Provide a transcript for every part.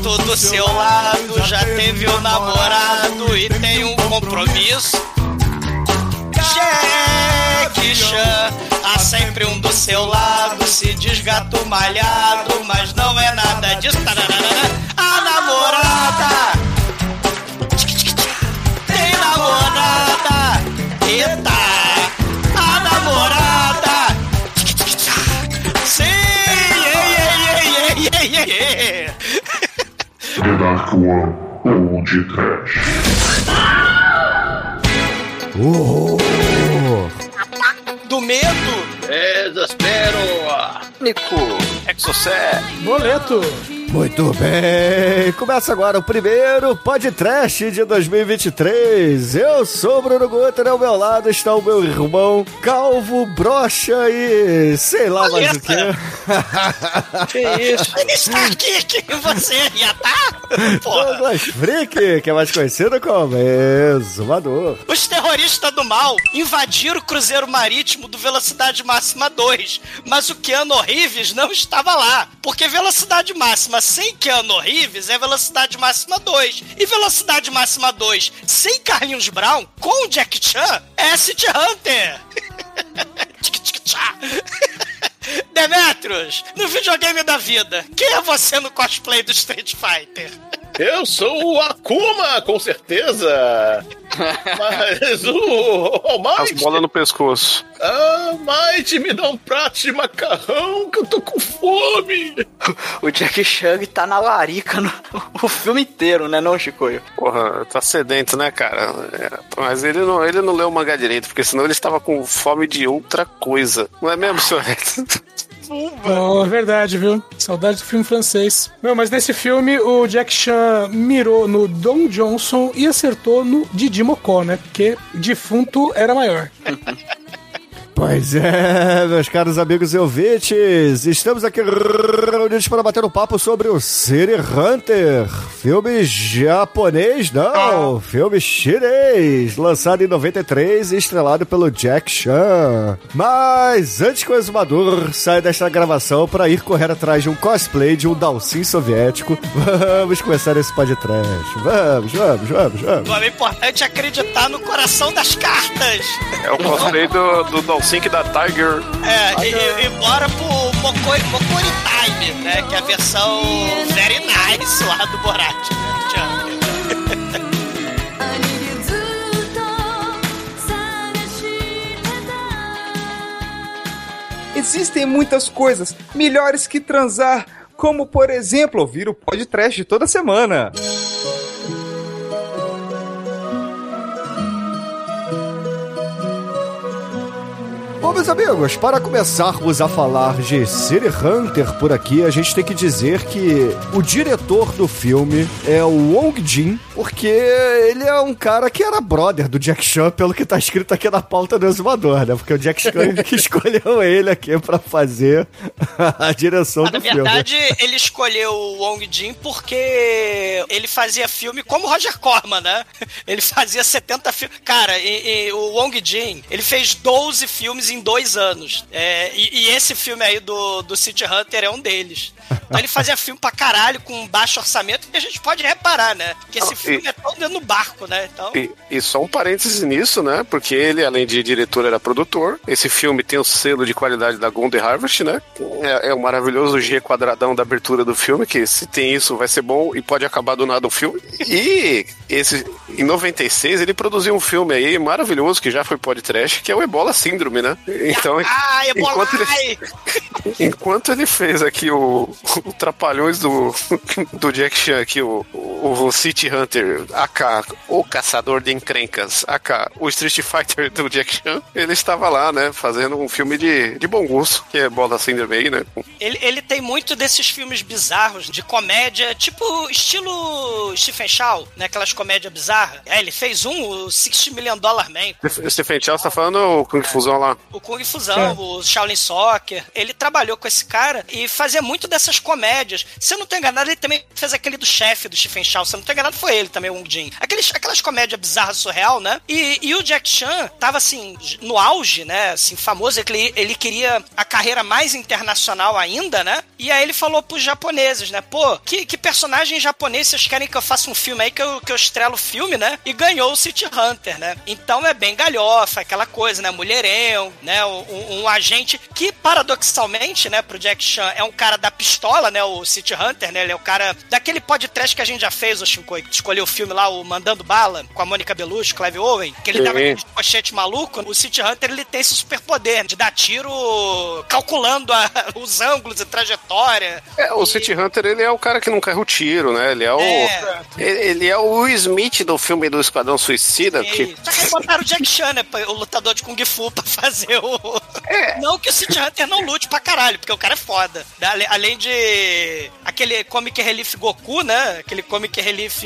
momento do seu lado já teve um namorado e tem um compromisso. Jack Chan, há sempre um do seu lado, se diz gato malhado, mas não é nada disso. A namorada tem namorada, eita, a namorada. Sim, ei. The Dark One ou de Trash. Horror! Do medo, Desespero! Nico! Exocé! Boleto. Muito bem, começa agora o primeiro podcast de 2023. Eu sou o Bruno Guter, ao meu lado está o meu irmão Calvo, Brocha e sei lá mais o que. Que isso? ele está aqui, quem você ia tá? Porra. Douglas Freak, que é mais conhecido como Exumador. Os terroristas do mal invadiram o cruzeiro marítimo do Velocidade Máxima 2, mas o Keanu Reeves não estava lá, porque velocidade máxima sem Keanu Reeves é velocidade máxima 2, e velocidade máxima 2 sem Carlinhos Brown com Jack Chan é City Hunter. Demetrius, no videogame da vida, quem é você no cosplay do Street Fighter? Eu sou o Akuma, com certeza! Mas o As Almighty, bolas no pescoço. ah, Mighty, me dá um prato de macarrão que eu tô com fome! O Jack Chan tá na larica no, o filme inteiro, né, não, Chicoio? Porra, tá sedento, né, cara? É, mas ele não, ele não leu o mangá direito, porque senão ele estava com fome de outra coisa. Não é mesmo, senhor? Oh, é verdade, viu? Saudade do filme francês. Não, mas nesse filme o Jack Chan mirou no Don Johnson e acertou no Didi Mocó, né? Porque defunto era maior. Pois é, meus caros amigos e ouvintes, estamos aqui reunidos para bater um papo sobre o City Hunter, filme japonês, não, filme chinês, lançado em 93 e estrelado pelo Jack Chan. Mas antes que o exumador saia desta gravação para ir correr atrás de um cosplay de um Dalsin soviético, vamos começar esse podcast. Vamos, vamos, vamos, vamos. O importante é acreditar no coração das cartas. É o cosplay do, do Sync da Tiger. É, e, e bora pro Mokori, Mokori Time, né? Que é a versão Very Nice lá do Borat. Né, Tchau. Existem muitas coisas melhores que transar, como por exemplo ouvir o podcast toda semana. Meus amigos, para começarmos a falar de City Hunter por aqui, a gente tem que dizer que o diretor do filme é o Wong Jin, porque ele é um cara que era brother do Jack Chan, pelo que tá escrito aqui na pauta do exumador, né? Porque o Jack Chan que escolheu ele aqui pra fazer a direção na do filme. verdade, ele escolheu o Wong Jin porque ele fazia filme como Roger Corman, né? Ele fazia 70 filmes. Cara, e- e o Wong Jin, ele fez 12 filmes em dois anos. É, e, e esse filme aí do, do City Hunter é um deles. Então ele fazia filme pra caralho com baixo orçamento e a gente pode reparar, né? Que esse Não, filme e- é todo dentro do barco, né? Então. E, e só um parênteses nisso, né? Porque ele, além de diretor, era produtor. Esse filme tem o selo de qualidade da Golden Harvest, né? É, é o maravilhoso G quadradão da abertura do filme, que se tem isso vai ser bom e pode acabar do nada o filme. E esse, em 96 ele produziu um filme aí maravilhoso que já foi podcast, que é o Ebola Síndrome, né? Então, Ah, enquanto ele! Enquanto ele fez aqui o, o Trapalhões do, do Jack Chan, aqui, o, o, o City Hunter, AK, o Caçador de Encrencas, AK, o Street Fighter do Jack Chan, ele estava lá, né, fazendo um filme de, de bom gosto, que é Bola aí, né? Ele, ele tem muito desses filmes bizarros de comédia, tipo estilo Stephen Chow, né? Aquelas comédias bizarras. É, ele fez um, o 60 Million Dollar Man, Stephen Chow está falando o Kung Fusão lá. o Kung Fusão, o Shaolin Soccer. Ele trabalhou com esse cara e fazia muito dessas comédias. Se eu não tô enganado, ele também fez aquele do chefe do Stephen Marechal, se eu não tô enganado, foi ele também, o Wong Jin. Aqueles, aquelas comédias bizarras, surreal, né? E, e o Jack Chan tava, assim, no auge, né? Assim, famoso, ele, ele queria a carreira mais internacional ainda, né? E aí ele falou pros japoneses, né? Pô, que, que personagem japonês vocês querem que eu faça um filme aí que eu, que eu estrelo o filme, né? E ganhou o City Hunter, né? Então é bem galhofa, aquela coisa, né? Mulherengo, né? Um, um agente que, paradoxalmente, né, pro Jack Chan, é um cara da pistola, né? O City Hunter, né? Ele é o cara daquele podcast que a gente já fez, o Shinkoi, que escolheu o filme lá, o Mandando Bala, com a Mônica Bellucci, Clive Owen, que ele Sim. dava aquele pochete maluco. O City Hunter, ele tem esse superpoder de dar tiro calculando a- os ângulos e trajetória. É, o City Hunter, ele é o cara que não cai o tiro, né? Ele é o. É. Ele, é o Smith do filme do Esquadrão Suicida. Que, E- Só que aí botaram o Jack Chan, né, o lutador de Kung Fu, pra fazer o. Não que o City Hunter não lute pra caralho, porque o cara é foda. Ale- Além de aquele Comic Relief Goku, né? Aquele Comic Relief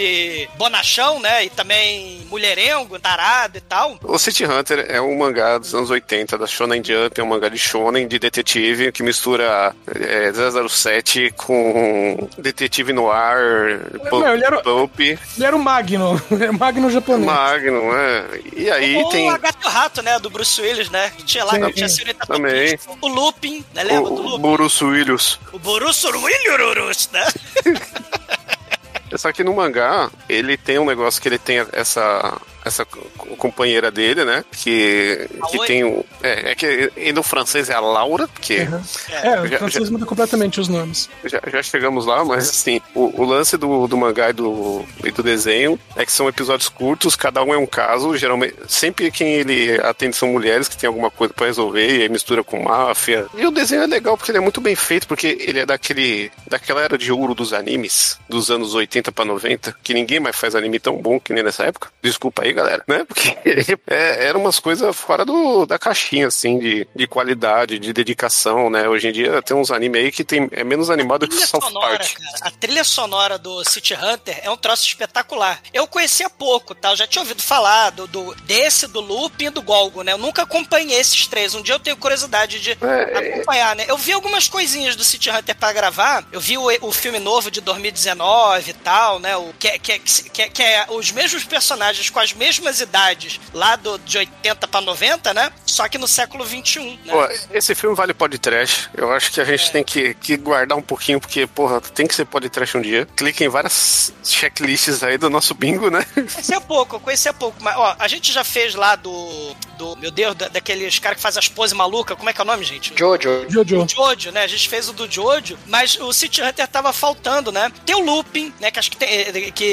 bonachão, né? E também mulherengo, tarado e tal. o City Hunter é um mangá dos anos 80 da Shonen Jump, é um mangá de shonen, de detetive, que mistura é, 007 com detetive no ar, Não, ele era- pulp, Ele era o Magno. Era o Magno japonês. Magnum, é. E aí Ou tem a Gato o Rato, né? Do Bruce Willis, né? Que tinha lá, Sim. que tinha Senhorita Também. O Lupin, né? Lembra do o, o Lupin? Bruce Willis. O Bruce Willis, né? Só que no mangá, ele tem um negócio que ele tem essa essa co- companheira dele, né? Que, que tem um. É, é que e no francês é a Laura, porque É, o Já- francês muda completamente os nomes. já, já chegamos lá, mas assim, o, o lance do, do mangá e do, e do desenho é que são episódios curtos, cada um é um caso, geralmente, sempre quem ele atende são mulheres que tem alguma coisa pra resolver e aí mistura com máfia. E o desenho é legal porque ele é muito bem feito, porque ele é daquele, daquela era de ouro dos animes, dos anos 80 pra 90, que ninguém mais faz anime tão bom que nem nessa época. Desculpa aí, galera, né? Porque é, eram umas coisas fora do, da caixinha, assim, de, de qualidade, de dedicação, né? Hoje em dia tem uns anime aí que tem, é menos animado que South sonora, Park. cara, a trilha sonora do City Hunter é um troço espetacular. Eu conhecia pouco, tá? Eu já tinha ouvido falar do, do- desse, do Lupin e do Golgo, né? Eu nunca acompanhei esses três. Um dia eu tenho curiosidade de É, acompanhar, né? Eu vi algumas coisinhas do City Hunter pra gravar. Eu vi o, o filme novo de 2019 e tal, né? O, que, é- que, é- que, é- que é os mesmos personagens com as mesmas idades lá do, de 80 pra 90, né? Só que no século 21, né? Pô, esse filme vale podcast. Eu acho que a gente tem que, que guardar um pouquinho, porque, porra, tem que ser podcast um dia. Clique em várias checklists aí do nosso bingo, né? Conhecia pouco, eu conhecia pouco. Mas, ó, a gente já fez lá do. do meu Deus, da- daqueles caras que fazem as poses malucas. Como é que é o nome, gente? Jojo. Jojo. O Jojo, né? A gente fez o do Jojo, mas o City Hunter tava faltando, né? Tem o Lupin, né? Que acho que tem. eh, Que,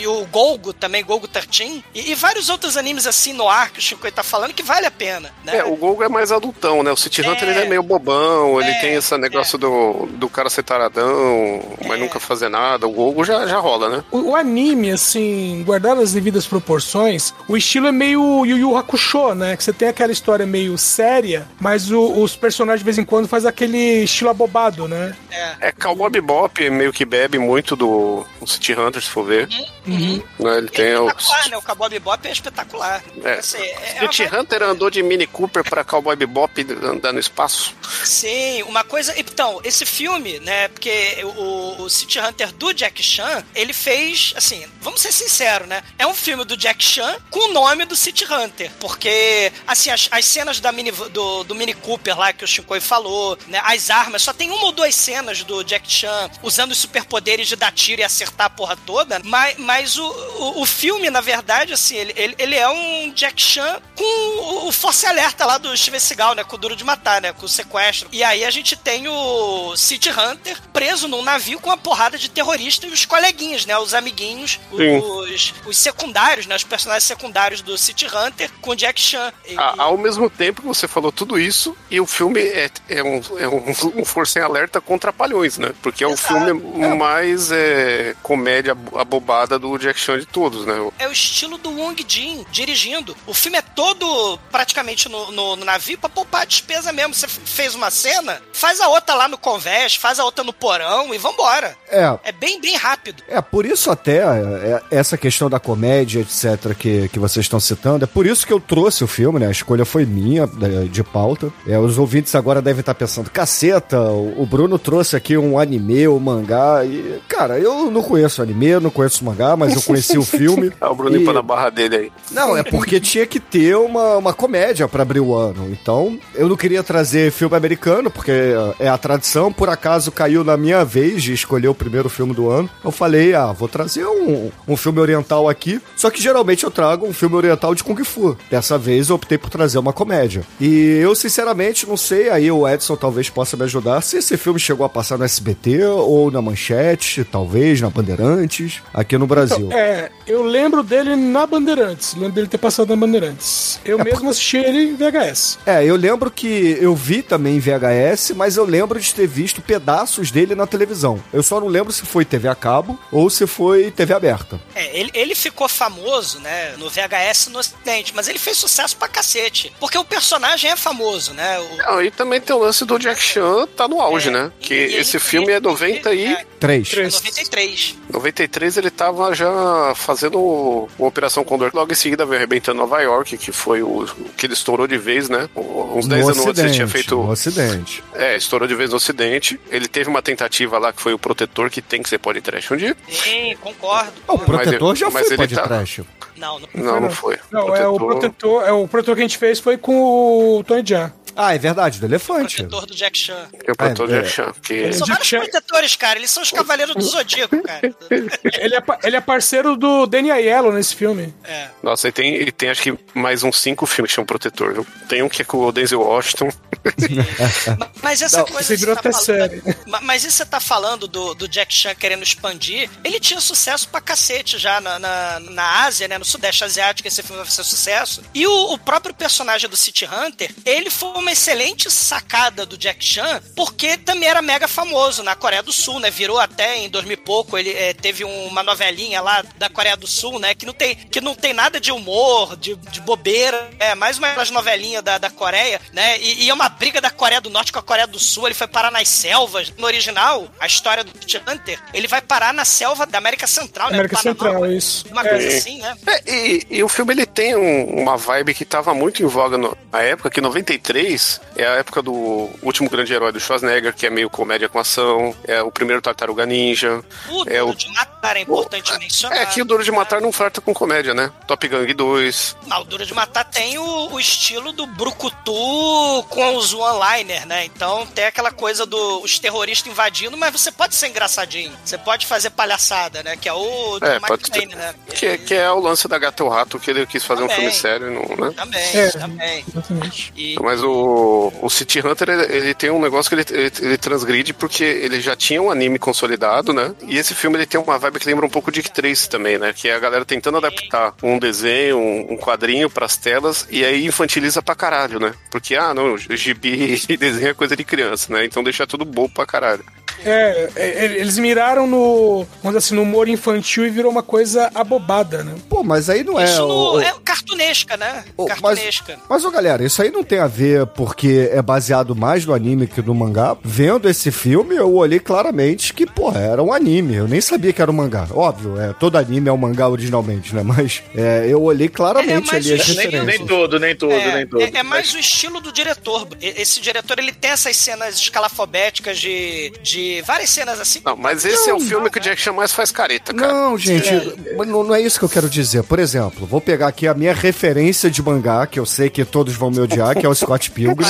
e o Golgo também, Golgo 13. E, e vários outros animes assim no ar que o Chico tá falando que vale a pena, né? É, o Golgo é mais adultão, né? O City Hunter É. ele é meio bobão, ele É, tem esse negócio do, do cara ser taradão, mas É. nunca fazer nada. O Golgo já, já rola, né? O, o anime, assim, guardado as devidas proporções, o estilo é meio Yu Yu Hakusho, né? Que você tem aquela história meio séria, mas o- os personagens de vez em quando faz aquele estilo abobado, né? É. É, Cowboy Bebop meio que bebe muito do do City Hunter, se for ver. Uhum. Né? Ele É tem o... espetacular, né? O Cowboy Bebop é espetacular. É. Assim, é, é City Hunter andou de Mini Cooper pra Cowboy Bebop andar no espaço. Sim, uma coisa. Então, esse filme, né? Porque o, o City Hunter do Jack Chan, ele fez, assim, vamos ser sinceros, né? É um filme do Jack Chan com o nome do City Hunter. Porque, assim, as, as cenas da mini, do, do Mini Cooper lá que o Shinkoi falou, né? As armas, só tem uma ou duas cenas do Jack Chan usando os superpoderes de dar tiro e acertar a porra toda. Mas, mas o, o, o filme, na verdade, assim, ele, ele, ele é um Jack Chan com o, o Force Alerta lá do Steven Seagal, né? Com o Duro de Matar, né? Com o sequestro. E aí a gente tem o City Hunter preso num navio com uma porrada de terrorista e os coleguinhas, né? Os amiguinhos, os, os secundários, né? Os personagens secundários do City Hunter com Jack Chan. E- A- ao mesmo tempo que você falou tudo isso, e o filme é, é um, é um, um força em alerta contra Trapalhões, né? Porque é o Exato. filme mais é, comédia abobada do Jack Chan de todos, né? É o estilo do Wong Jin dirigindo. O filme é todo praticamente no, no- no navio pra poupar a despesa mesmo. Você fez uma cena, faz a outra lá no convés, faz a outra no porão e vambora. É, É bem, bem rápido. É, por isso até, é, essa questão da comédia, etc., que, que vocês estão citando, é por isso que eu trouxe o filme, né? A escolha foi minha, de, de pauta. É, os ouvintes agora devem estar pensando, caceta, o, o Bruno trouxe aqui um anime, um mangá, e, cara, eu não conheço anime, não conheço mangá, mas eu conheci o filme. Ah, o Bruno E- limpando a dele aí. Não, é porque tinha que ter uma, uma comédia pra abrir o ano. Então, eu não queria trazer filme americano, porque é a tradição. Por acaso caiu na minha vez de escolher o primeiro filme do ano. Eu falei, ah, vou trazer um, um filme oriental aqui. Só que geralmente eu trago um filme oriental de Kung Fu. Dessa vez eu optei por trazer uma comédia. E eu, sinceramente, não sei, aí o Edson talvez possa me ajudar, se esse filme chegou a passar no SBT ou na Manchete, talvez, na Bandeirantes, aqui no Brasil. É, eu lembro dele na Bandeirantes. Lembro dele ter passado na Bandeirantes. Eu mesmo assisti ele em VHS. É, eu lembro que eu vi também em VHS, mas eu lembro de ter visto pedaços dele na televisão. Eu só não lembro se foi TV a cabo ou se foi TV aberta. É, ele, ele ficou famoso, né, no VHS no Ocidente, mas ele fez sucesso pra cacete. Porque o personagem é famoso, né? O, Não, e também tem o lance do Jack Chan, tá no auge, É, né? Que e- e esse ele- filme é 90 e... é, Três. é 93. 93 ele tava já fazendo o, o Operação Condor. Logo em seguida veio arrebentando Nova York, que foi o, o que ele estourou de vez, né? Uns 10 No anos antes ele tinha feito. no Ocidente. É, estourou de vez no Ocidente. Ele teve uma tentativa lá que foi o Protetor, que tem que ser podcast um dia. Sim, concordo. Ah, o protetor já mas foi ele pode tá- trash. Não, não. Não, não foi. Não, é o protetor. É o protetor que a gente fez foi com o Tony Jaa. Ah, é verdade, do elefante. Protetor do Jack Chan. É o Protetor É, Jack Chan. Que... São Jack vários Chan- protetores, cara. Eles são os cavaleiros do Zodíaco, cara. Ele é, ele é parceiro do Danny Aiello nesse filme. É. Nossa, e tem, e tem acho que mais uns cinco filmes que chamam Protetor, viu? Tem um que é com o Denzel Washington. Ma- Mas essa Não, coisa você virou tá até série. Ma- Mas isso você tá falando do, do Jack Chan querendo expandir. Ele tinha sucesso pra cacete já na, na, na Ásia, né? No Sudeste Asiático, esse filme vai ser sucesso. E o, o próprio personagem do City Hunter, ele foi uma excelente sacada do Jack Chan, porque também era mega famoso na Coreia do Sul, né? Virou até em 2000 e pouco, ele eh, teve uma novelinha lá da Coreia do Sul, né? Que não tem, que não tem nada de humor, de, de bobeira. É mais uma daquelas novelinhas da, da Coreia, né? E, e é uma briga da Coreia do Norte com a Coreia do Sul. Ele foi parar nas selvas. No original, a história do City Hunter, ele vai parar na selva da América Central, né? América do Panamá, Central, isso. Uma É. coisa assim, né? É, e, e o filme ele tem um- uma vibe que tava muito em voga no- na época, que 93 é a época do último grande herói do Schwarzenegger, que é meio comédia com ação, é o primeiro Tartaruga Ninja. O é Duro o- de Matar é importante mencionar. É que o Duro de Matar não flerta com comédia, né? Top Gang 2. Não, o Duro de Matar tem o, o estilo do Brucutu com os one-liner, né? Então tem aquela coisa dos os terroristas invadindo, mas você pode ser engraçadinho. Você pode fazer palhaçada, né? Que é o do É, Mike né? Que, é- que é o lance da Gata e o Rato, que ele quis fazer um Também. filme sério, e não, né? Também, É. também. Exatamente. E, Mas o, o City Hunter, ele, ele tem um negócio que ele, ele, ele transgride porque ele já tinha um anime consolidado, né? E esse filme ele tem uma vibe que lembra um pouco de Trace também, né? Que é a galera tentando adaptar um desenho, um, um quadrinho pras telas e aí infantiliza pra caralho, né? Porque, ah, não, gibi e desenho é coisa de criança, né? Então deixa tudo bobo pra caralho. É, é, eles miraram no, vamos assim, no humor infantil e virou uma coisa abobada, né? Pô, mas aí não é. isso no- o- é cartunesca, né? o- mas, cartunesca. mas, ô galera, isso aí não tem a ver porque é baseado mais no anime que no mangá. Vendo esse filme, eu olhei claramente que, pô, era um anime. Eu nem sabia que era um mangá. Óbvio, é, todo anime é um mangá originalmente, né? Mas é, eu olhei claramente É, ali as Nem, referências. nem todo, nem todo, É, nem todo. é- é mais o estilo do diretor. Esse diretor, ele tem essas cenas escalafobéticas de, de várias cenas assim. Não, mas esse é o filme que o Jack Chan mais faz careta, cara. Não, gente, mas não, não é isso que eu quero dizer. Por exemplo, vou pegar aqui a minha referência de mangá, que eu sei que todos vão me odiar, que é o Scott Pilgrim.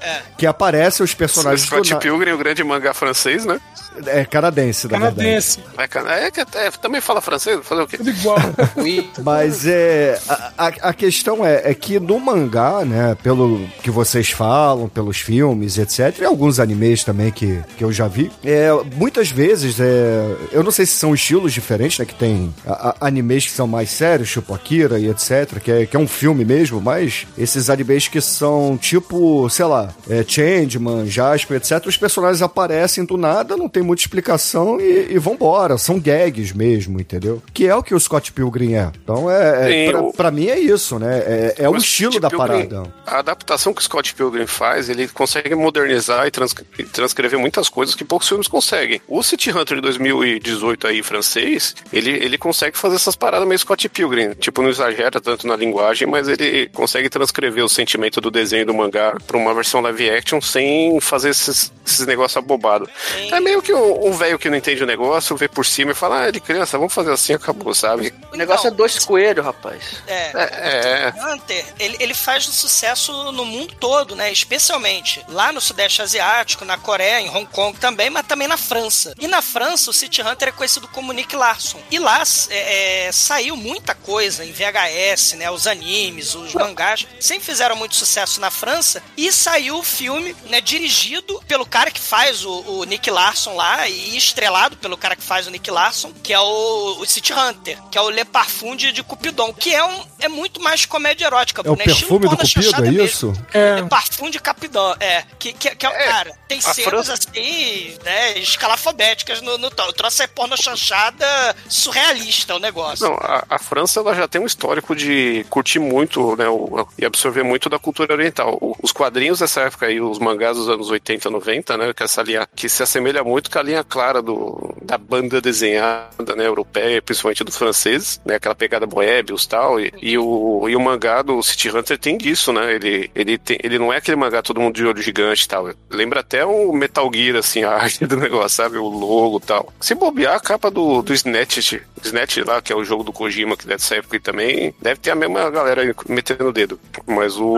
É. que aparece os O personagens do Scott na- Pilgrim, o grande mangá francês, né? É canadense, na verdade. Canadense, É, é, é, também fala francês, fazer o quê? tudo igual. Mas é. A, a, a questão é, é que no mangá, né, pelo que vocês falam, pelos filmes, etc., e alguns animes também que, que eu já vi, é, muitas vezes, é, eu não sei se são estilos diferentes, né, que tem a- a- animes que são mais sérios, tipo Akira e etc., que é, que é um filme mesmo, mas esses animes que são tipo sei lá, é, Changeman, Jasper, etc. Os personagens aparecem do nada, não tem muita explicação e, e vambora. São gags mesmo, entendeu? Que é o que o Scott Pilgrim é. Então, é, é Sim, pra, pra mim é isso, né? É, é o estilo Scott da Pilgrim- parada. A adaptação que o Scott Pilgrim faz, ele consegue modernizar e, trans- e transcrever muitas coisas que poucos filmes conseguem. O City Hunter de 2018 aí, francês, ele, ele consegue fazer essas paradas meio Scott Pilgrim. Tipo, não exagera tanto na linguagem, mas ele consegue transcrever o sentimento do desenho do mangá pra uma versão live action sem fazer esses, esses negócios abobados. É meio que um um velho que não entende o negócio, vê por cima e fala, ah, de criança, vamos fazer assim, acabou, sabe? O negócio é dois coelhos, rapaz. É. É, é. Hunter, ele, ele faz um sucesso no mundo todo, né? Especialmente lá no Sudeste Asiático, na Coreia, em Hong Kong também, mas também na França. E na França, o City Hunter é conhecido como Nick Larson. E lá é, é, saiu muita coisa em VHS, né? Os animes, os mangás, sempre fizeram muito sucesso na França. E saiu o filme, né? Dirigido pelo cara que faz o, o Nick Larson lá e estrelado pelo cara que faz o Nick Larson, que é o, o City Hunter, que é o Le Parfum de, de Cupidon, que é, um, é muito mais comédia erótica. É o né? Estilo perfume do Cupido, chanchada é mesmo. isso? É. Le Parfum de Capidão, é. Que, que, que é, o cara, tem a cenas França- assim, né, escalafobéticas no, no o troço é porno chanchada surrealista o negócio. Não, a, a França ela já tem um histórico de curtir muito, né, o- e absorver muito da cultura oriental. O- os quadrinhos dessa época aí, os mangás dos anos 80, 90, né, que essa linha que se assemelha muito com a linha clara do, da banda desenhada, né, europeia, principalmente dos franceses, né, aquela pegada Moebius e tal, e, e o, e o mangá do City Hunter tem disso, né, ele, ele, tem, ele não é aquele mangá todo mundo de olho gigante tal, lembra até o Metal Gear, assim, a arte do negócio, sabe, o logo tal. Se bobear, a capa do, do Snatch, Snatch lá, que é o jogo do Kojima, que dessa época aí também, deve ter a mesma galera metendo o dedo. Mas o,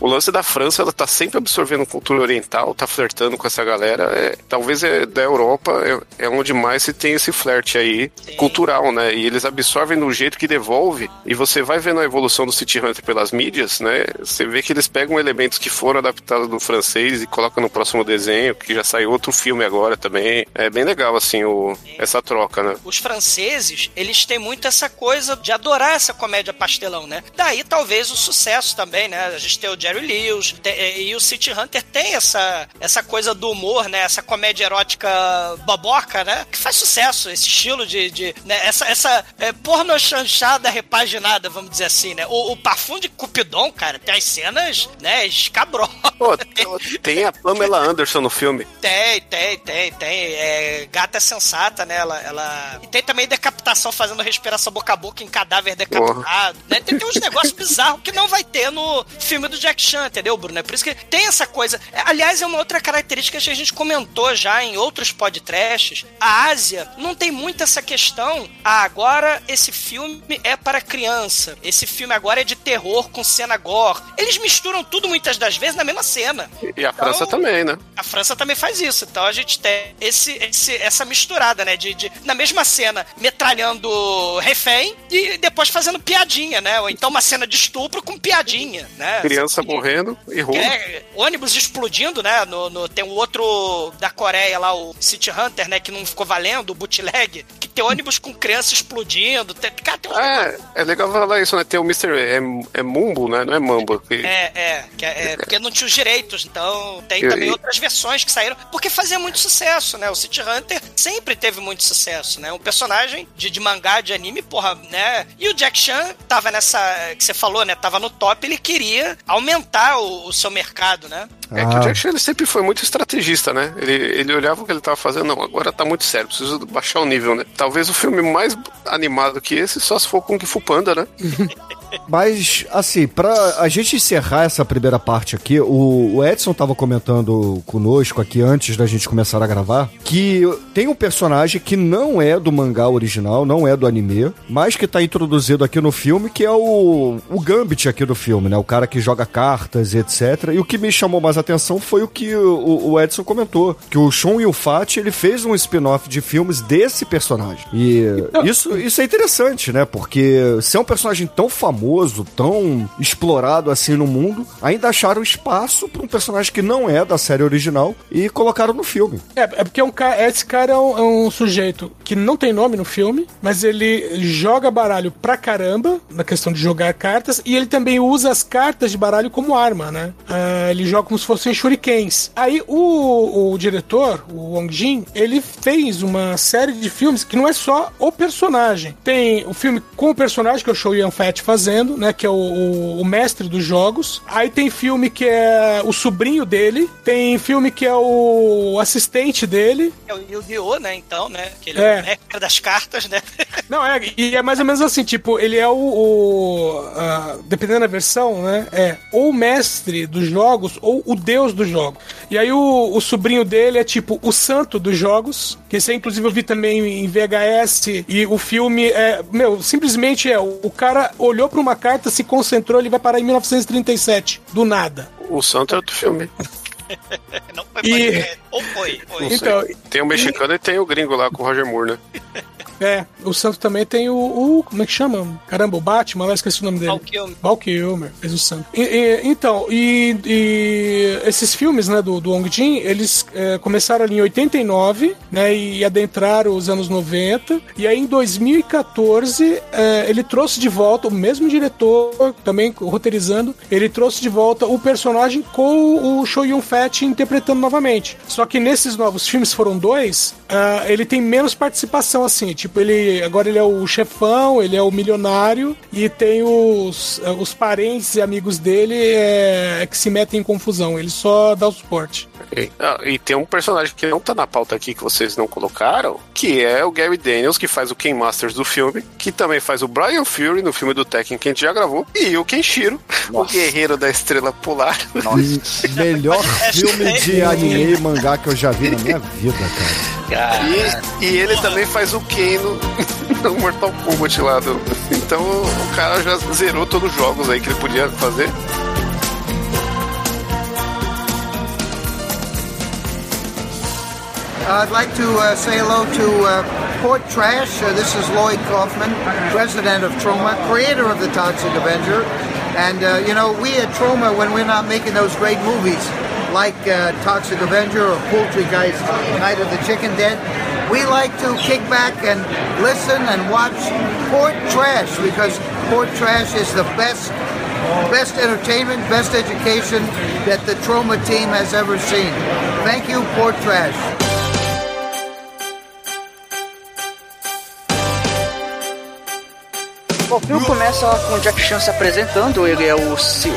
o lance da França, ela tá sempre absorvendo cultura oriental, tá flertando com essa galera. É, talvez é da Europa, é, é onde mais se tem esse flerte aí cultural, né? E eles absorvem do jeito que devolve. E você vai vendo a evolução do City Hunter pelas mídias, né? Você vê que eles pegam elementos que foram adaptados do francês e colocam no próximo desenho, que já saiu outro filme agora também. É bem legal, assim, o, essa troca, né? Os franceses, eles têm muito essa coisa de adorar essa comédia pastelão, né? Daí talvez o sucesso também, né? A gente tem o Jerry Lewis tem- e o City Hunter tem essa, essa coisa do humor, né? Essa comédia erótica boboca, né? Que faz sucesso, esse estilo de... de né? Essa, essa é, porno chanchada repaginada, vamos dizer assim, né? O, o Parfum de Cupidon, cara, tem as cenas, né? Escabrosas. Pô, tem a Pamela Anderson no filme. Tem, tem, tem, tem. É, gata é sensata, né? Ela, ela... E tem também decapitação fazendo respiração boca a boca em cadáver decapitado. Né? Tem, tem uns negócios bizarros que não vai ter no filme do Jack Chan, entendeu, Bruno? É por isso que tem essa coisa. É, Aliás, é uma outra característica que a gente comentou já em outros podcasts. A Ásia não tem muito essa questão. Ah, agora esse filme é para criança. Esse filme agora é de terror com cena gore. Eles misturam tudo muitas das vezes na mesma cena. E a França também, né? A França também faz isso. Então a gente tem esse, esse- essa misturada, né? De, de- na mesma cena, metralhando refém e depois fazendo piadinha, né? Ou então uma cena de estupro com piadinha, né? Criança morrendo e roubo. É, ônibus explodindo, né? No, no- tem o outro da Coreia lá, o City Hunter, né? Que não ficou valendo, o bootleg. Que tem ônibus com criança explodindo. Tem, cara, tem um É, é legal falar isso, né? Tem o Mr. É, é Mumbo, né? Não é Mambo. que- É, é, que é, é, porque não tinha os direitos, então tem E- também e- outras versões que saíram, porque fazia muito sucesso, né? O City Hunter sempre teve muito sucesso, né? Um personagem de, de mangá, de anime, porra, né? E o Jack Chan tava nessa, que você falou, né? Tava no top, ele queria aumentar o, o seu mercado, né? É que o Jack Chan ele sempre foi muito estrategista, né? Ele, ele olhava o que ele tava fazendo, não, agora tá muito sério, preciso baixar o nível, né? Talvez o filme mais animado que esse só se for com Kung Fu Panda, né? Mas, assim, pra a gente encerrar essa primeira parte aqui, o, o Edson tava comentando conosco aqui antes da gente começar a gravar que tem um personagem que não é do mangá original, não é do anime, mas que tá introduzido aqui no filme, que é o, o Gambit aqui do filme, né? O cara que joga cartas e etc. E o que me chamou mais atenção foi o que o, o Edson comentou, que o Shun Yufat, ele fez um spin-off de filmes desse personagem. E isso, isso é interessante, né? Porque se é um personagem tão famoso famoso, tão explorado assim no mundo, ainda acharam espaço pra um personagem que não é da série original e colocaram no filme. É, é porque é um ca- esse cara é um, é um sujeito que não tem nome no filme, mas ele joga baralho pra caramba, na questão de jogar cartas, e ele também usa as cartas de baralho como arma, né? Ah, ele joga como se fossem shurikens. Aí o, o diretor, o Wong Jin, ele fez uma série de filmes que não é só o personagem. Tem o filme com o personagem, que é o Show Yun Fat fazendo, né? Que é o, o- o mestre dos jogos. Aí tem filme que é o sobrinho dele. Tem filme que é o assistente dele. É o Yu-Gi-Oh, né? Então, né? Que ele É. é o mestre das cartas, né? Não, é, e é mais ou menos assim, tipo, ele é o. o, ah, dependendo da versão, né? É ou o mestre dos jogos ou o deus dos jogos. E aí o, o sobrinho dele é tipo o santo dos jogos, que esse inclusive, eu vi também em VHS. E o filme é. Meu, simplesmente é. O, o cara olhou pra uma carta, se concentrou, ele vai parar em 1937. Do nada. O santo é do filme. Não foi, E-. Ou foi, foi. Então, Tem o mexicano e tem o gringo lá com o Roger Moore, né? É, o Santo também tem o, o- Como é que chama? Caramba, o Batman, lá esqueci o nome dele. Val Kilmer. Val Kilmer, fez o Santo. E- e- então, e, e esses filmes, né, do, do Wong Jin, eles é, começaram ali em 89, né, e adentraram os anos 90. E aí em 2014, é, ele trouxe de volta, o mesmo diretor, também roteirizando, ele trouxe de volta o personagem com o Choi Yun-fat interpretando novamente. Só que nesses novos filmes, foram dois, ah, ele tem menos participação, assim. Tipo, ele agora ele é o chefão, ele é o milionário e tem os, eh, os parentes e amigos dele é, que se metem em confusão. Ele só dá o suporte. E, ah, e tem um personagem que não tá na pauta aqui que vocês não colocaram, que é o Gary Daniels, que faz o Ken Masters do filme, que também faz o Brian Fury no filme do Tekken que a gente já gravou, e o Kenshiro, o Nossa. guerreiro da estrela polar. E melhor filme de anime e mangá que eu já vi na minha vida, cara. E, e ele também faz o Ken no, Mortal Kombat lá. Do, então o cara já zerou todos os jogos aí que ele podia fazer. I'd like to uh, say hello to uh, Port Trash. Uh, this is Lloyd Kaufman, president of Troma, creator of the Toxic Avenger. And, uh, you know, we at Troma, when we're not making those great movies like uh, Toxic Avenger or Poultry Guys Night of the Chicken Dead, we like to kick back and listen and watch Port Trash because Port Trash is the best best entertainment, best education that the Troma team has ever seen. Thank you, Port Trash. O filme começa com o Jack Chan se apresentando. Ele é o,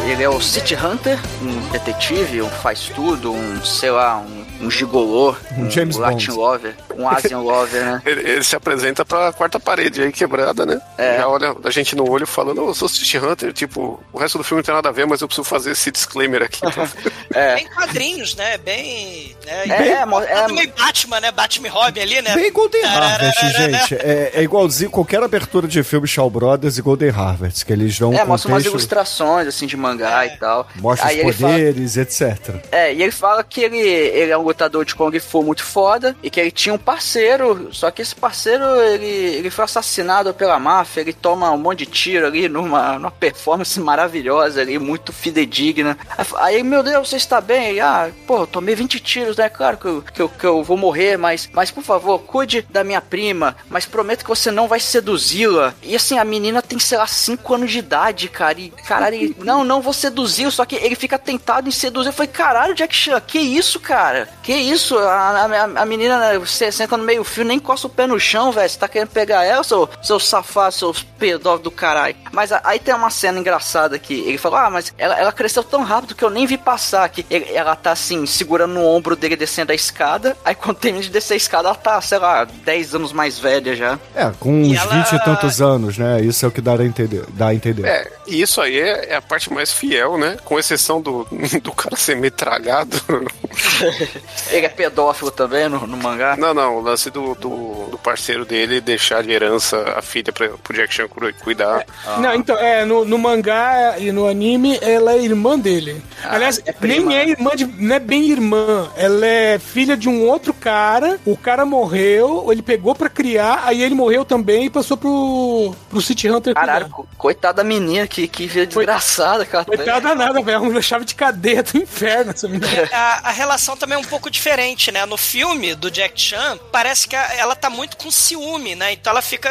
ele é o City Hunter, um detetive, um faz tudo, um, sei lá, um, um gigolô, Um James Latin Bond. lover, um Asian lover, né? Ele, ele se apresenta pra quarta parede aí quebrada, né? É. Já olha a gente no olho falando, "Ô, eu sou City Hunter, tipo, o resto do filme não tem nada a ver, mas eu preciso fazer esse disclaimer aqui. É. Bem quadrinhos, né? Bem. Né? É, é, mo- é, Tudo meio Batman, né? Batman Robin ali, né? Bem Golden Harvest, gente. É, é igualzinho qualquer abertura de filme Shaw Brothers e Golden Harvest, que eles dão um é, mostra umas contexto, ilustrações, assim, de mangá e tal. mostra Aí os ele fala- poderes, etc. É, e ele fala que ele, ele é um lutador de Kung Fu muito foda e que ele tinha um parceiro, só que esse parceiro ele, ele foi assassinado pela máfia, ele toma um monte de tiro ali numa, numa performance maravilhosa ali, muito fidedigna. Aí, meu Deus, você está bem? Ele, ah, pô, eu tomei 20 tiros, né? Claro que eu, que eu, que eu vou morrer, mas, mas por favor, cuide da minha prima, mas prometo que você não vai seduzi-la. E assim, a menina tem, sei lá, 5 anos de idade, cara, e caralho, ele, não, não vou seduzir, só que ele fica tentado em seduzir. Eu falei, caralho, Jack Chan, que isso, cara? Que isso? A, a, a menina, né, você senta no meio fio, nem encosta o pé no chão, velho. Você tá querendo pegar ela, seu, seu safado, seus pedófilos do caralho. Mas a- aí tem uma cena engraçada aqui. Ele falou, ah, mas ela, ela cresceu tão rápido que eu nem vi passar aqui. Ele- ela tá assim, segurando no ombro dele descendo a escada. Aí quando termina de descer a escada, ela tá, sei lá, 10 anos mais velha já. É, com E uns ela- 20 e tantos anos, né? Isso é o que dá a entender. Dá a entender. É, e isso aí é, é a parte mais fiel, né? Com exceção do, do cara ser metralhado. Ele é pedófilo também no, no mangá. Não, não, o lance do, do, do parceiro dele deixar de herança a filha pra, pro Jack Chan cu- cuidar. Não, então, é, no, no mangá e no anime, ela é irmã dele. Aliás, é nem é irmã de. Não é bem irmã. Ela é filha de um outro cara. O cara morreu, ele pegou pra criar, aí ele morreu também e passou pro, pro City Hunter Caralho, cuidando. co- coitada da menina, que, que vida desgraçada, cara. Coitada nada, velho. Uma chave de cadeia do inferno, essa menina. A, a relação também é um pouco diferente, né? No filme do Jack Chan, parece que a- ela tá muito com ciúme, né? Então ela fica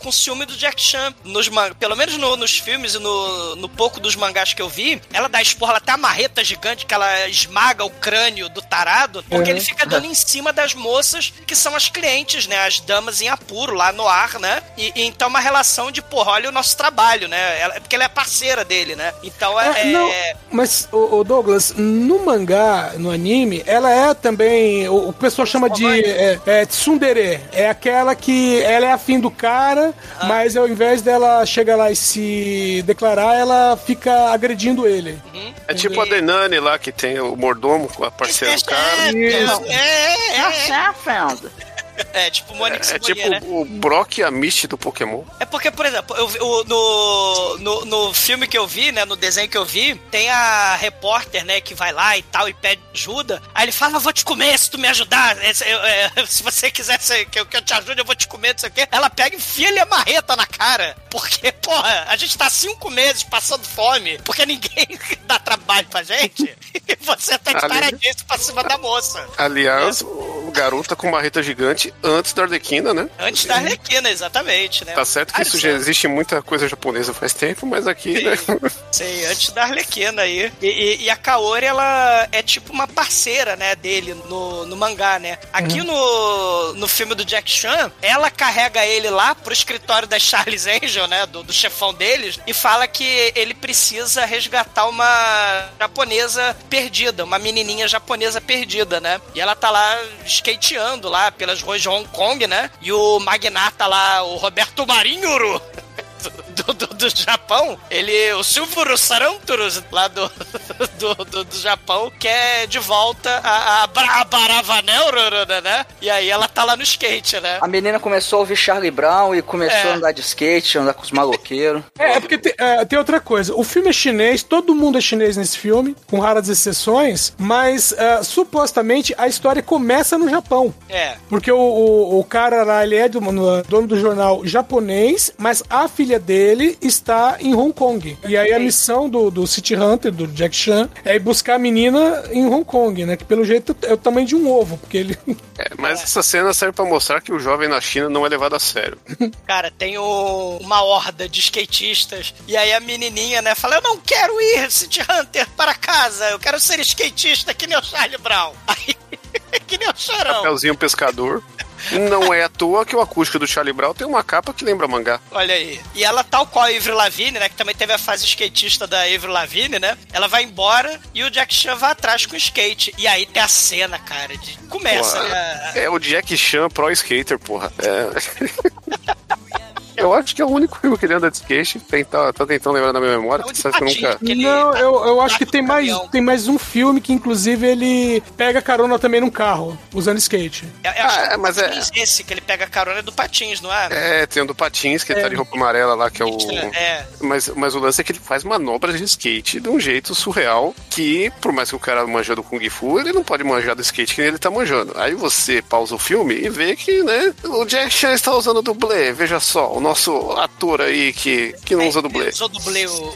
com ciúme do Jack Chan. Nos, man- pelo menos no- nos filmes e no, no pouco dos mangás que eu vi, ela dá esporra, ela tem a marreta gigante que ela esmaga o crânio do tarado, porque Uhum. ele fica dando em cima das moças que são as clientes, né? As damas em apuro lá no ar, né? E, e então uma relação de, porra, olha o nosso trabalho, né? Ela- porque ela é parceira dele, né? Então é. É, não, mas, o, Douglas, no mangá, no anime, ela é também. O, o pessoal chama de é, é, tsundere. É aquela que ela é afim do cara, Ah. mas ao invés dela chegar lá e se declarar, ela fica agredindo ele. É tipo a Denani lá, que tem o mordomo com a parceira do cara. É, é, é, é. É, tipo Mônica É Cebolinha, tipo né? o Brock e a Misty do Pokémon. É porque, por exemplo, eu o- no, no, no filme que eu vi, né, no desenho que eu vi, tem a repórter, né, que vai lá e tal e pede ajuda. Aí ele fala, eu vou te comer se tu me ajudar. É, se- eu- é, se você quiser se- que, eu- que eu te ajude, eu vou te comer, não sei o quê. Ela pega e enfia-lhe a marreta na cara. Porque, porra, a gente tá cinco meses passando fome, porque ninguém dá trabalho pra gente. E você tá de Ali- paradíssimo pra cima da moça. Aliás, o garoto tá com uma reta gigante antes da Arlequina, né? Antes da Arlequina, exatamente, né? Tá certo que isso já existe muita coisa japonesa faz tempo, mas aqui, né? Sei, antes da Arlequina aí. E, e- e a Kaori, ela é tipo uma parceira, né, dele no, no mangá, né? Aqui no, no filme do Jack Chan, ela carrega ele lá pro escritório da Charles Angel, né, do, do chefão deles, e fala que ele precisa resgatar uma japonesa perdida, uma menininha japonesa perdida, né? E ela tá lá skateando lá pelas ruas de Hong Kong, né? E o magnata lá, o Roberto Marinho, do, do, do Japão, ele, o Silvio Saranturus, lá do, do, do, do Japão, quer de volta a, a Brabaravanel, né? E aí ela tá lá no skate, né? A menina começou a ouvir Charlie Brown e começou É. a andar de skate, andar com os maloqueiros. É, é porque tem, é, tem outra coisa. O filme é chinês, todo mundo é chinês nesse filme, com raras exceções, mas é, supostamente a história começa no Japão. É. Porque o, o, o cara lá, ele é do- no- dono do jornal japonês, mas a filha dele está em Hong Kong. E aí a missão do, do City Hunter, do Jack Chan, é ir buscar a menina em Hong Kong, né? Que pelo jeito é o tamanho de um ovo, porque ele... É, mas essa cena serve pra mostrar que o jovem na China não é levado a sério. Cara, tem o- uma horda de skatistas. E aí a menininha, né, fala: Eu não quero ir, City Hunter, para casa. Eu quero ser skatista que nem o Charlie Brown. Aí, que nem o chorão. Chapeuzinho pescador. Não é à toa que o acústico do Charlie Brown tem uma capa que lembra mangá. Olha aí. E ela, tal qual a Avril Lavigne, né? Que também teve a fase skatista da Avril Lavigne, né? Ela vai embora e o Jack Chan vai atrás com o skate. E aí tem a cena, cara, de... Começa, Porra, né? É o Jack Chan Pro Skater, porra. É. Eu acho que é o único filme que ele anda de skate. Tentar, tô tentando lembrar da minha memória, porque sabe que eu nunca. Não, eu, eu acho que tem mais, tem mais um filme que, inclusive, ele pega carona também num carro, usando skate. Eu, eu acho Ah, que é, mas é- Patins esse que ele pega carona é do Patins, não é? É, tem o do Patins, que ele tá de roupa amarela lá, que é o. É. Mas, mas o lance é que ele faz manobras de skate de um jeito surreal que, por mais que o cara manja do Kung Fu, ele não pode manjar do skate que nem ele tá manjando. Aí você pausa o filme e vê que, né, o Jack Chan está usando dublê. Veja só, o nosso ator aí que, que não usa dublê. Ele usa dublê. O,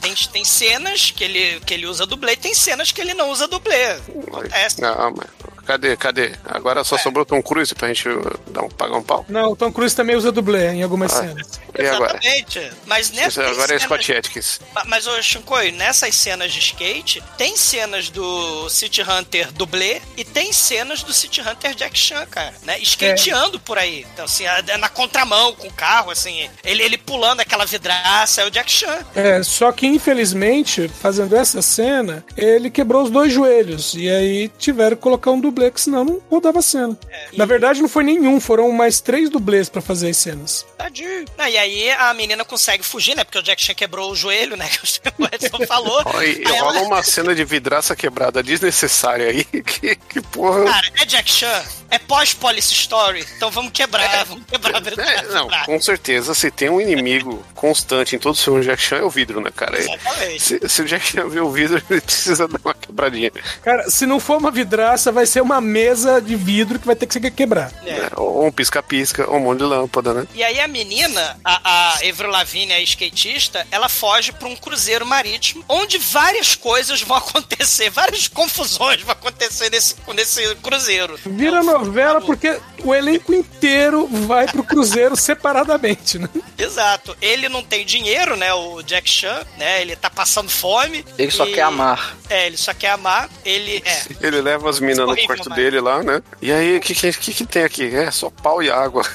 tem, tem cenas que ele, que ele usa dublê tem cenas que ele não usa dublê. Acontece. Não, mas cadê, cadê? Agora só sobrou Tom Cruise pra gente dar um, pagar um pau. Não, o Tom Cruise também usa dublê em algumas Ah, cenas. E agora? Exatamente. Mas Isso nessas agora é Scott Atkins. Ma- Mas, ô Shinkoi, nessas cenas de skate, tem cenas do City Hunter dublê e tem cenas do City Hunter Jack Chan, cara, né? Skateando por aí. Então, assim, a- na contramão com o carro, assim, ele, ele pulando aquela vidraça, é o Jack Chan. É, só que infelizmente, fazendo essa cena, ele quebrou os dois joelhos. E aí tiveram que colocar um dublê, que senão não rodava a cena. Na verdade, não foi nenhum, foram mais três dublês pra fazer as cenas. Tadinho. Ah, e aí a menina consegue fugir, né? Porque o Jack Chan quebrou o joelho, né? Que o Edson falou. Aí rola ela- uma cena de vidraça quebrada desnecessária aí, que, que porra. Cara, é Jack Chan, é pós-Police Story, então vamos quebrar, vamos quebrar a vidraça. É, não, com certeza, se tem um inimigo constante em todos os filmes Jack Chan é o vidro, né, cara? Exatamente. Se, se o Jack Chan vê o vidro, ele precisa dar uma quebradinha. Cara, se não for uma vidraça, vai ser uma mesa de vidro que vai ter que ser quebrar. É. Ou um pisca-pisca, ou um monte de lâmpada, né? E aí a menina, a, a Avril Lavigne, a skatista, ela foge pra um cruzeiro marítimo, onde várias coisas vão acontecer, várias confusões vão acontecer nesse, nesse cruzeiro. Vira novela porque o elenco inteiro vai pro cruzeiro separadamente, né? Exato. Ele não tem dinheiro, né? O Jack Chan, né? Ele tá passando fome. Ele só e- quer amar. É, ele só quer amar. Ele é. Ele leva as minas no quarto dele lá, né? E aí, o que, que, que, que tem aqui? É só pau e água.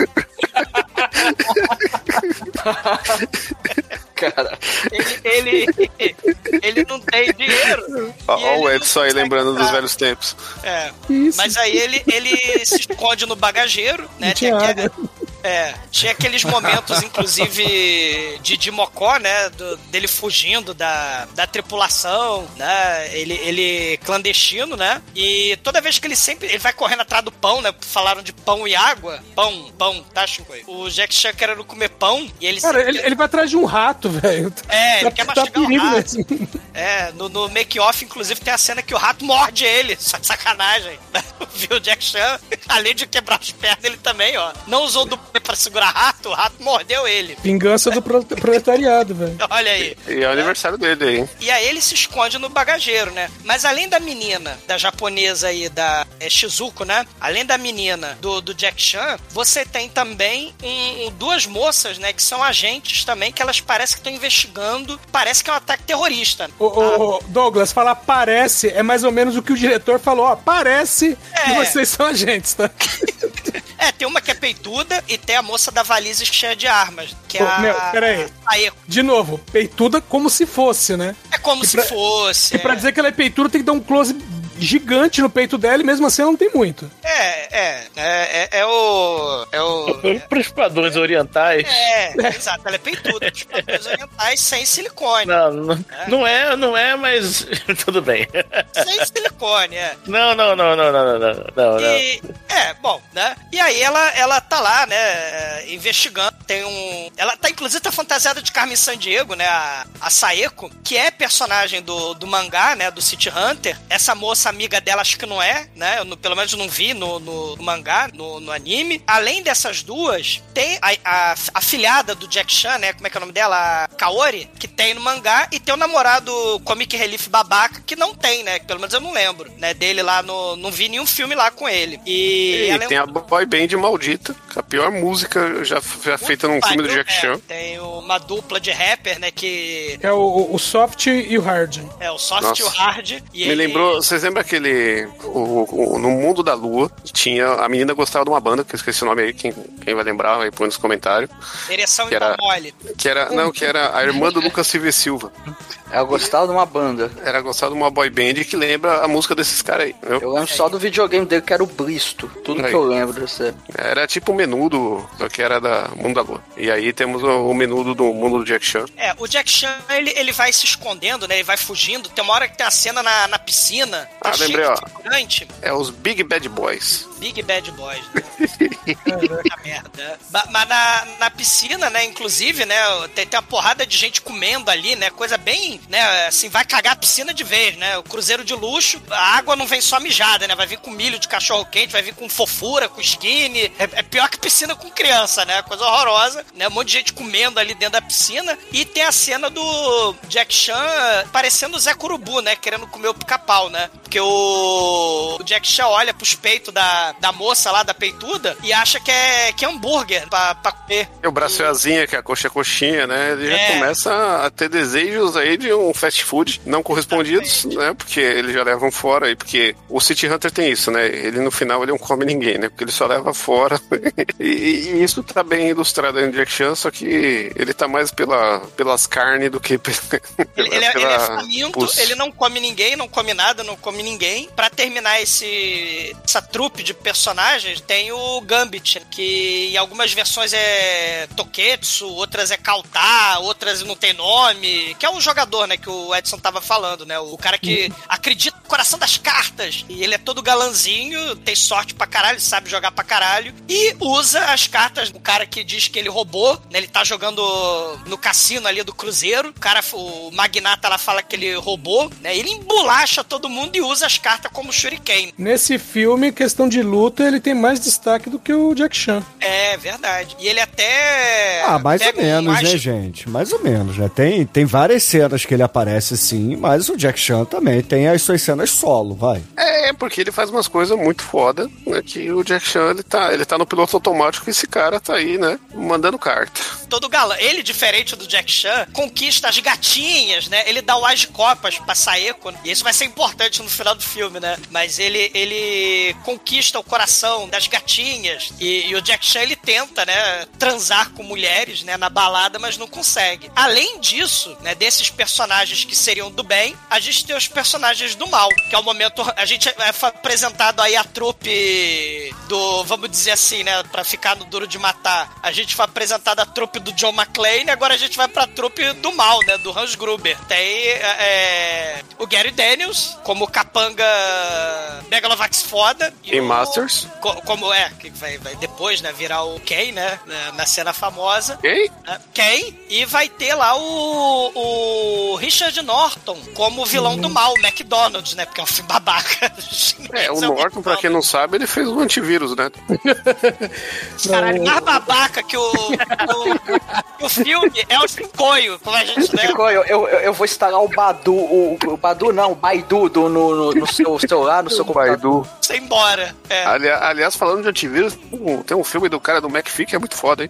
Cara, Ele, ele, ele não tem dinheiro. Ó o Edson aí lembrando dos velhos tempos. É. Isso. Mas aí ele, ele se esconde no bagageiro, né? Tem água. É, tinha aqueles momentos, inclusive, de, de Mocó, né? do- dele fugindo da, da tripulação, né? Ele, ele clandestino, né? E toda vez que ele sempre. Ele vai correndo atrás do pão, né? Falaram de pão e água. Pão, pão, tá, Chico? O Jack Chan querendo comer pão e ele Cara, ele, ele vai atrás de um rato, velho. É, ele Tá- quer tá mastigar o perigo rato. mesmo. É, no, no make-off, inclusive, tem a cena que o rato morde ele. Só de sacanagem. Viu o Jack Chan? Além de quebrar as pernas, ele também, ó. Não usou do pra segurar rato, o rato mordeu ele. Vingança do pro- proletariado, velho. Olha aí. E é o aniversário dele aí, hein? E aí ele se esconde no bagageiro, né? Mas além da menina, da japonesa aí, da é, Shizuko, né? Além da menina do, do Jack Chan, você tem também um- um- duas moças, né? Que são agentes também, que elas parecem que estão investigando. Parece que é um ataque terrorista. Ô, ô, ô, Douglas, falar parece é mais ou menos o que o diretor falou. Ó, parece que É. vocês são agentes, tá? É, tem uma que é peituda e tem a moça da valise cheia de armas, que é Pô, a... meu, peraí. a Eko. De novo, peituda como se fosse, né? É como E se pra- fosse. E pra é. dizer que ela é peituda, tem que dar um close gigante no peito dela e mesmo assim ela não tem muito. É, é. É, é, é o. É o. Para os padrões orientais. É, é, exato. Ela é peituda para os padrões orientais sem silicone. Não, não é, não é, não é mas tudo bem. Sem silicone, é. Não, não, não, não, não, não, não. não, e, não. É, bom, né? E aí ela, ela tá lá, né, investigando. Tem um. Ela tá, inclusive, tá fantasiada de Carmen San Diego, né? A, a Saeko, que é personagem do, do mangá, né? Do City Hunter. Essa moça amiga dela, acho que não é, né? Eu, não- pelo menos não vi no, no, no mangá, no, no anime. Além dessas duas, tem a, a, a filhada do Jack Chan, né? Como é que é o nome dela? A Kaori, que tem no mangá. E tem o namorado Comic Relief babaca, que não tem, né? Pelo menos eu não lembro, né? Dele lá no. Não vi nenhum filme lá com ele. E, E ela é tem um- a boy band maldita, a pior música já, já feita num filme do Jack é, Chan. Tem uma dupla de rapper, né? Que É o, o soft e o hard. é o soft Nossa. e o hard. E Me ele- lembrou, vocês lembram aquele. o- o- no Mundo da Lua, tinha. A menina gostava de uma banda, que eu esqueci o nome aí, quem, quem vai lembrar, vai pôr nos comentários. Ereção que era- mole. Que era. Não, que era a irmã do Lucas Silva Silva. Ela gostava de uma banda. Era gostava de uma boy band que lembra a música desses caras aí. entendeu? Eu lembro só do videogame dele, que era o Bristo. Tudo Aí. que eu lembro desse. Era tipo o menudo, só que era da Mundo da Lua. E aí temos o, o menudo do mundo do Jack Chan. É, o Jack Chan, ele, ele vai se escondendo, né? Ele vai fugindo. Tem uma hora que tem a cena na, na piscina. Tá Ah, lembrei, ó. figurante. É os Big Bad Boys. Big Bad Boys, né? Puta merda. Ba- Mas na, na piscina, né, inclusive, né, tem, tem uma porrada de gente comendo ali, né, coisa bem, né, assim, vai cagar a piscina de vez, né, o cruzeiro de luxo, a água não vem só mijada, né, vai vir com milho de cachorro quente, vai vir com fofura, com skinny, é, é pior que piscina com criança, né, coisa horrorosa, né, um monte de gente comendo ali dentro da piscina, e tem a cena do Jack Chan parecendo o Zé Curubu, né, querendo comer o pica-pau, né, porque o, o Jack Chan olha pros peitos da, da moça lá, da peituda, e acha que é, que é hambúrguer pra, pra comer. E o braço é asinha, que é a coxa é coxinha, né? Ele já É. começa a ter desejos aí de um fast food não correspondidos, né? Porque eles já levam fora aí, porque o City Hunter tem isso, né? Ele no final ele não come ninguém, né? Porque ele só leva fora. e, e isso tá bem ilustrado aí no Jack Chan, só que ele tá mais pela, pelas carnes do que pela, Ele, ele é, ele é pela faminto, pus. ele não come ninguém, não come nada, não come ninguém. Pra terminar esse essa trupe de personagens, tem o Gambit, que em algumas versões é Toketsu, outras é Kauta, outras não tem nome, que é o jogador, né, que o Edson tava falando, né, o cara que acredita no coração das cartas, e ele é todo galanzinho, tem sorte pra caralho, sabe jogar pra caralho, e usa as cartas, o cara que diz que ele roubou, né, ele tá jogando no, no cassino ali do Cruzeiro. O cara, o magnata lá fala que ele roubou, né? Ele embolacha todo mundo e usa as cartas como shuriken. Nesse filme, questão de luta, ele tem mais destaque do que o Jack Chan. É, verdade. E ele até. Ah, mais ou um menos, né, gente? Mais ou menos, né? Tem, tem várias cenas que ele aparece sim, mas o Jack Chan também tem as suas cenas solo, vai. É, porque ele faz umas coisas muito foda, né? Que o Jack Chan, ele tá, ele tá no piloto automático e esse cara tá aí, né? Mandando carta. todo galã. Ele, diferente do Jack Chan, conquista as gatinhas, né? Ele dá o as de copas pra Saeko. E isso vai ser importante no final do filme, né? Mas ele, ele conquista o coração das gatinhas. E, e o Jack Chan, ele tenta, né? Transar com mulheres, né? Na balada, mas não consegue. Além disso, né? Desses personagens que seriam do bem, a gente tem os personagens do mal. Que é o momento... A gente é foi apresentado aí a trupe do... Vamos dizer assim, né? Pra ficar no Duro de Matar. A gente foi apresentado a trupe do John McClane, agora a gente vai pra trupe do mal, né? Do Hans Gruber. Tem é, o Gary Daniels, como capanga Megalovax foda. Em o- Masters. co- como é, que vai, vai depois, né? Virar o Ken, né? na- Na cena famosa. Quem? né, Ken. E vai ter lá o, o Richard Norton como vilão do mal, o McDonald's, né? Porque é um filme babaca. É, o Esse Norton, pra quem não sabe, ele fez o antivírus, né? Caralho, mais babaca que o, o, o filme é o Chicoio, como a gente, né? Ficou, eu, eu, eu vou instalar o Badu, o, o Badu não, o Baidu do, no, no, no seu celular, no seu computador. Você embora. É. Ali- aliás, falando de antivírus, um- tem um filme do cara do McFee que é muito foda, hein?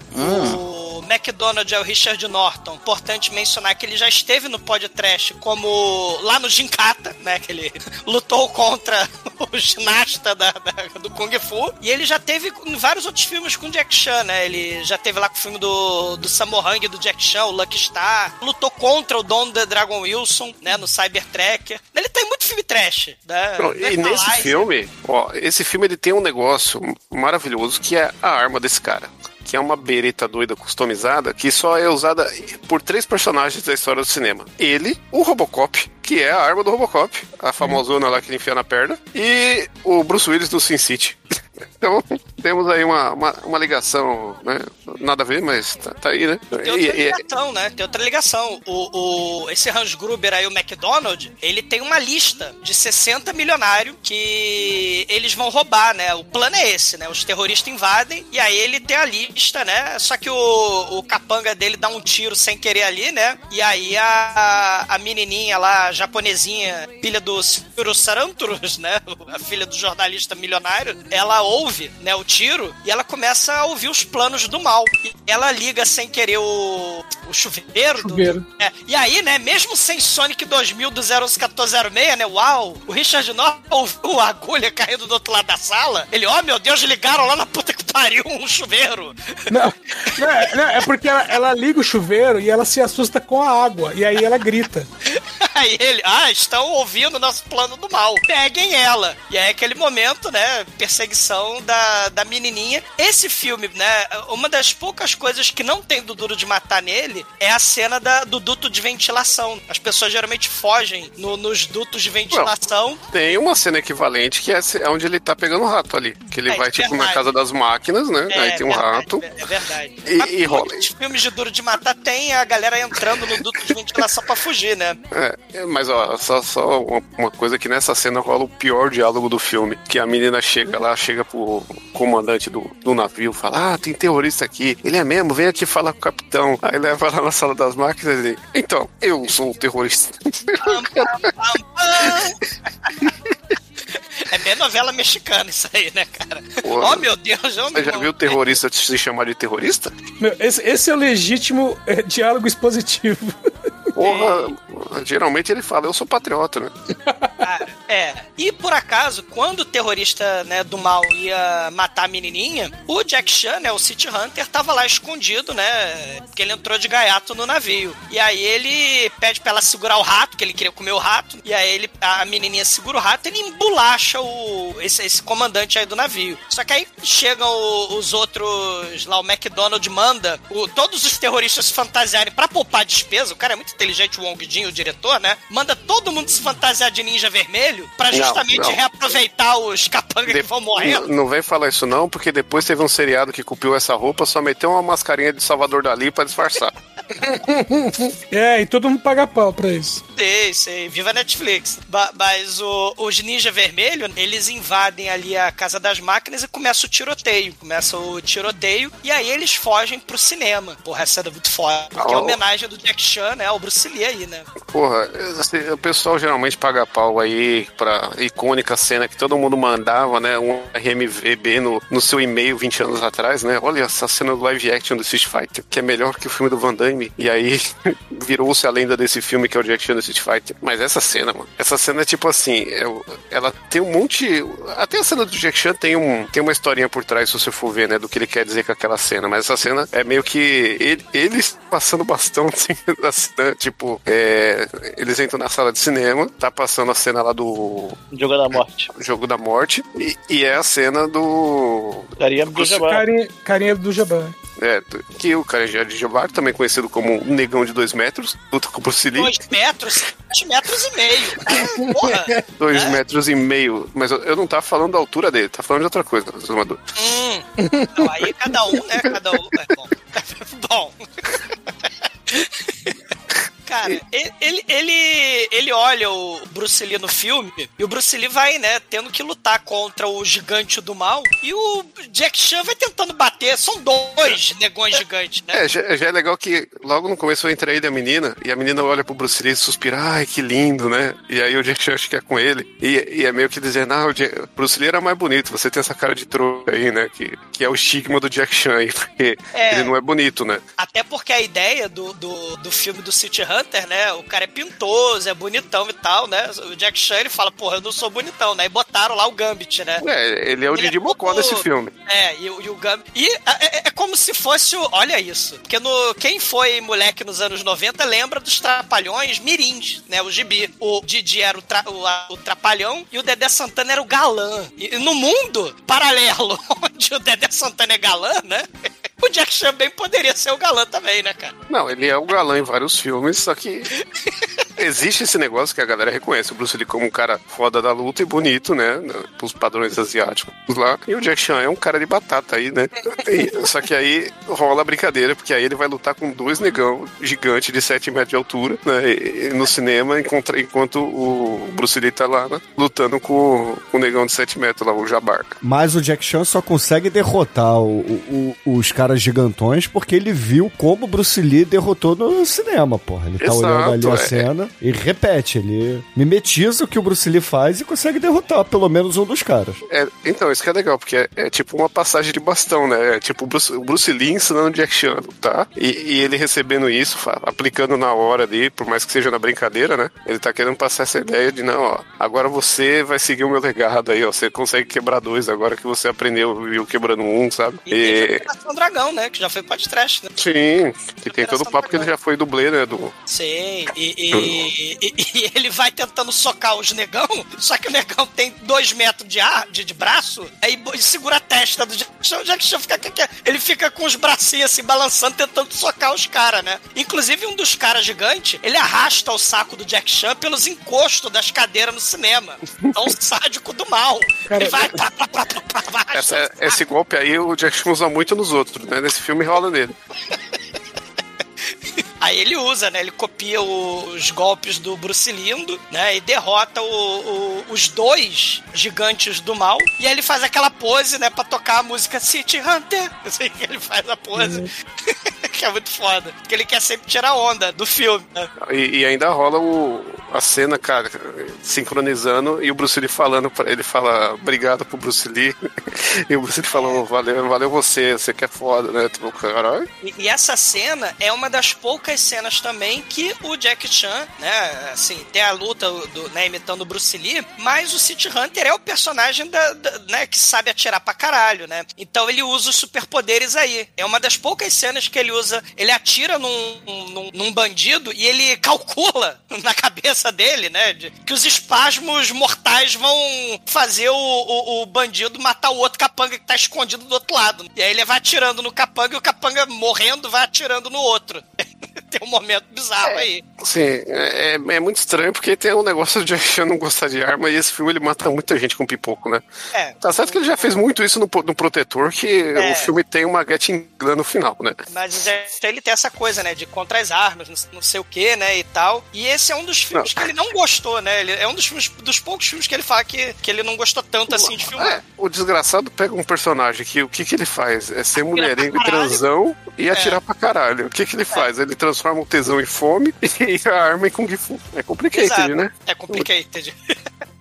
O McDonald é o Richard Norton. Importante mencionar que ele já esteve no podcast como lá no Gincata, né? Que ele lutou contra o ginasta da, da- do Kung Fu. E ele já teve em vários outros filmes com Jack Chan, né? Ele já teve lá com o filme do, do Samorang do Jack Chan, o Lucky Star. Lutou contra o Don The Dragon Wilson, né? No Cybertracker. Ele tem muito filme trash, né? Não, e nesse filme, ó, esse filme ele tem um negócio maravilhoso que é a arma desse cara. Que é uma bereta doida customizada que só é usada por três personagens da história do cinema. Ele, o Robocop, que é a arma do Robocop, a famosona lá que ele enfia na perna, e o Bruce Willis do Sin City. Então, temos aí uma, uma, uma ligação, né? Nada a ver, mas tá, tá aí, né? Tem E- outra e- ligação, né? Tem outra ligação. O, o, esse Hans Gruber aí, o McDonald, ele tem uma lista de 60 milionários que eles vão roubar, né? O plano é esse, né? Os terroristas invadem e aí ele tem a lista, né? Só que o, o capanga dele dá um tiro sem querer ali, né? E aí a, a menininha lá, a japonesinha, filha do Ciro Sarantrus, né? A filha do jornalista milionário, ela ouve, né, o tiro e ela começa a ouvir os planos do mal. E ela liga sem querer o, o chuveiro. do- Chuveiro. é, e aí, né, mesmo sem Sonic 2000 do 01406, né, uau, o Richard Norton ouviu a agulha caindo do outro lado da sala. Ele, ó, meu Deus, ligaram lá na puta que pariu um chuveiro. Não, não, é, não, é porque ela, ela liga o chuveiro e ela se assusta com a água. E aí ela grita. Aí ele, ah, estão ouvindo nosso plano do mal. Peguem ela. E aí aquele momento, né, perseguição da, da menininha. Esse filme, né, uma das poucas coisas que não tem do Duro de Matar nele é a cena da, do duto de ventilação. As pessoas geralmente fogem no- nos dutos de ventilação. Tem uma cena equivalente que é é onde ele tá pegando o rato ali. Que ele É, vai, é tipo, na verdade. casa das máquinas, né? É, Aí tem um verdade, rato. É verdade. E- Mas e rola. muitos filmes de Duro de Matar tem a galera entrando no duto de ventilação pra fugir, né? É, é, mas ó, só, só uma, uma coisa que nessa cena rola o pior diálogo do filme. Que a menina chega lá, chega pro comandante do, do navio, fala: Ah, tem terrorista aqui. Ele é mesmo, vem aqui falar com o capitão. Aí leva lá na sala das máquinas e então, eu sou o terrorista. É bem novela mexicana isso aí, né, cara? Oh, meu Deus, eu Você já viu o terrorista se chamar de terrorista? Meu, esse, esse é o legítimo é, diálogo expositivo. Porra, geralmente ele fala, eu sou patriota, né? Cara, é. E por acaso, quando o terrorista né, do mal ia matar a menininha, o Jack Chan, né, o City Hunter, tava lá escondido, né? Porque ele entrou de gaiato no navio. E aí ele pede pra ela segurar o rato, que ele queria comer o rato. E aí ele, a menininha segura o rato e ele embolacha o, esse, esse comandante aí do navio. Só que aí chegam o- os outros, lá o McDonald manda o- todos os terroristas se fantasiarem pra poupar despesa. O cara é muito inteligente, o Wong Jin, o diretor, né? Manda todo mundo se fantasiar de ninja vermelho pra Não, justamente não. reaproveitar os capangas que vão morrendo. Não, não vem falar isso não, porque depois teve um seriado que copiou essa roupa, só meteu uma mascarinha de Salvador Dali pra disfarçar. É, e todo mundo paga pau pra isso. Sei, sei. Viva a Netflix. Ba- mas o- os Ninja Vermelho, eles invadem ali a Casa das Máquinas e começa o tiroteio. Começa o tiroteio e aí eles fogem pro cinema. Porra, essa é muito foda. Porque é Oh. homenagem do Jack Chan, né? Ao Bruce Lee aí, né? Porra, assim, o pessoal geralmente paga pau aí pra icônica cena que todo mundo mandava, né? Um RMVB no, no seu e-mail 20 anos atrás, né? Olha essa cena do live action do Street Fighter, que é melhor que o filme do Van Damme. E aí virou-se a lenda desse filme que é o Jack Chan do Street Fighter. Mas essa cena, mano, essa cena é tipo assim, é ela tem um monte. Até a cena do Jack Chan tem, um, tem uma historinha por trás, se você for ver, né? Do que ele quer dizer com aquela cena. Mas essa cena é meio que ele, eles passando bastão, assim, da cena, tipo, é, eles entram na sala de cinema, tá passando a cena lá do Jogo da morte. Jogo da Morte, e, e é a cena do. Carinha do Jabbar. Carinha, carinha do Jabbar. É, que o cara já de Jabbar, também conhecido como um negão de dois metros, luta com o Bruce Lee. Dois metros, sete metros e meio. Porra. Dois metros e meio. Mas eu, eu não tava falando da altura dele, tá falando de outra coisa, Zumador. Hum. Não, aí cada um, né? Cada um. É bom. bom. Cara, ele, ele, ele, olha o Bruce Lee no filme e o Bruce Lee vai, né, tendo que lutar contra o gigante do mal e o Jack Chan vai tentando bater. São dois negões gigantes, né? É, já, já é legal que logo no começo entra ele e a menina, e a menina olha pro Bruce Lee e suspira, ai, que lindo, né? E aí o Jack Chan acha que é com ele. E, e é meio que dizendo, ah, o Jack- Bruce Lee era mais bonito, você tem essa cara de trouxa aí, né? Que, que é o estigma do Jack Chan aí, porque É. ele não é bonito, né? Até porque a ideia do, do, do filme do City Hunter, né? O cara é pintoso, é bonitão e tal, né? O Jack Chan ele fala, porra, eu não sou bonitão, né? E botaram lá o Gambit, né? É, ele é o Ele é Didi Mocó desse filme. É, e, o- e o Gambit. E é, é- é como se fosse o. Olha isso. Porque no, quem foi moleque nos anos 90 lembra dos Trapalhões Mirins, né? O gibi. O Didi era o, tra- o, o Trapalhão e o Dedé Santana era o galã. E no mundo paralelo, onde o Dedé Santana é galã, né? O Jack Chan bem poderia ser o galã também, né, cara? Não, ele é o galã em vários filmes, só que existe esse negócio que a galera reconhece o Bruce Lee como um cara foda da luta e bonito, né? Pros padrões asiáticos lá. E o Jack Chan é um cara de batata aí, né? E- só que aí rola a brincadeira, porque aí ele vai lutar com dois negão gigantes de 7 metros de altura, né? E- e no cinema, encontra- enquanto o Bruce Lee tá lá, né? lutando com, com o negão de 7 metros lá, o Jabarca. Mas o Jack Chan só consegue derrotar o- o- o- os caras gigantões porque ele viu como o Bruce Lee derrotou no cinema, porra. Ele tá Exato, olhando ali a é. cena e repete. Ele mimetiza o que o Bruce Lee faz e consegue derrotar pelo menos um dos caras. É, então, isso que é legal, porque é, é tipo uma passagem de bastão, né? É tipo o Bruce, o Bruce Lee ensinando o Jack Chan, tá? E, e ele recebendo isso, aplicando na hora ali, por mais que seja na brincadeira, né? Ele tá querendo passar essa ideia de, não, ó, agora você vai seguir o meu legado aí, ó. Você consegue quebrar dois agora que você aprendeu, viu, quebrando um, sabe? E E, Operação Dragão, né? Que já foi podcast, né? sim, que tem todo o papo que ele já foi dublê, né? Do, Sim, e, e- e- e ele vai tentando socar os negão, só que o negão tem dois metros de ar, de, de braço, aí segura a testa do Jack Chan, o Jack Chan fica, ele fica com os bracinhos assim, balançando, tentando socar os caras, né? Inclusive um dos caras gigantes, ele arrasta o saco do Jack Chan pelos encostos das cadeiras no cinema. É um sádico do mal. Cara, ele vai, pá, pá, pá, pá, pá, esse golpe aí o Jack Chan usa muito nos outros, né? Nesse filme rola nele. Aí ele usa, né? Ele copia os golpes do Bruce Lindo, né? E derrota o- o- os dois gigantes do mal. E aí ele faz aquela pose, né? Pra tocar a música City Hunter. Assim que ele faz a pose. que é muito foda. Porque ele quer sempre tirar onda do filme, né? E, e ainda rola o, a cena, cara, sincronizando e o Bruce Lee falando pra ele, fala obrigado pro Bruce Lee. e o Bruce Lee falou, valeu, valeu você, você que é foda, né? Tipo, caralho. E, e essa cena é uma das poucas cenas também que o Jack Chan, né, assim, tem a luta do, né, imitando o Bruce Lee, mas o City Hunter é o personagem da, da- né, que sabe atirar pra caralho, né? Então ele usa os superpoderes aí. É uma das poucas cenas que ele usa, ele atira num, num, num bandido e ele calcula na cabeça dele, né, de- que os espasmos mortais vão fazer o, o, o bandido matar o outro capanga que tá escondido do outro lado. E aí ele vai atirando no capanga e o capanga morrendo vai atirando no outro. tem um momento bizarro aí. Sim, é, é muito estranho porque tem um negócio de Chan não gostar de arma e esse filme ele mata muita gente com pipoco, né? É. Tá certo que ele já fez muito isso no, no Protetor, que É. o filme tem uma Getting Gun no final, né? Mas ele tem essa coisa, né? De contra as armas, não- não sei o que, né? E tal. E esse é um dos filmes que ele não gostou, né? Ele é um dos filmes, dos poucos filmes que ele fala que, que ele não gostou tanto assim de filmar. É, o desgraçado pega um personagem que o que, que ele faz? É ser mulherengo e transão e atirar pra caralho. O que, que ele faz? Ele transforma o tesão em fome e a arma em Kung Fu. É complicated, Exato. né? É complicated.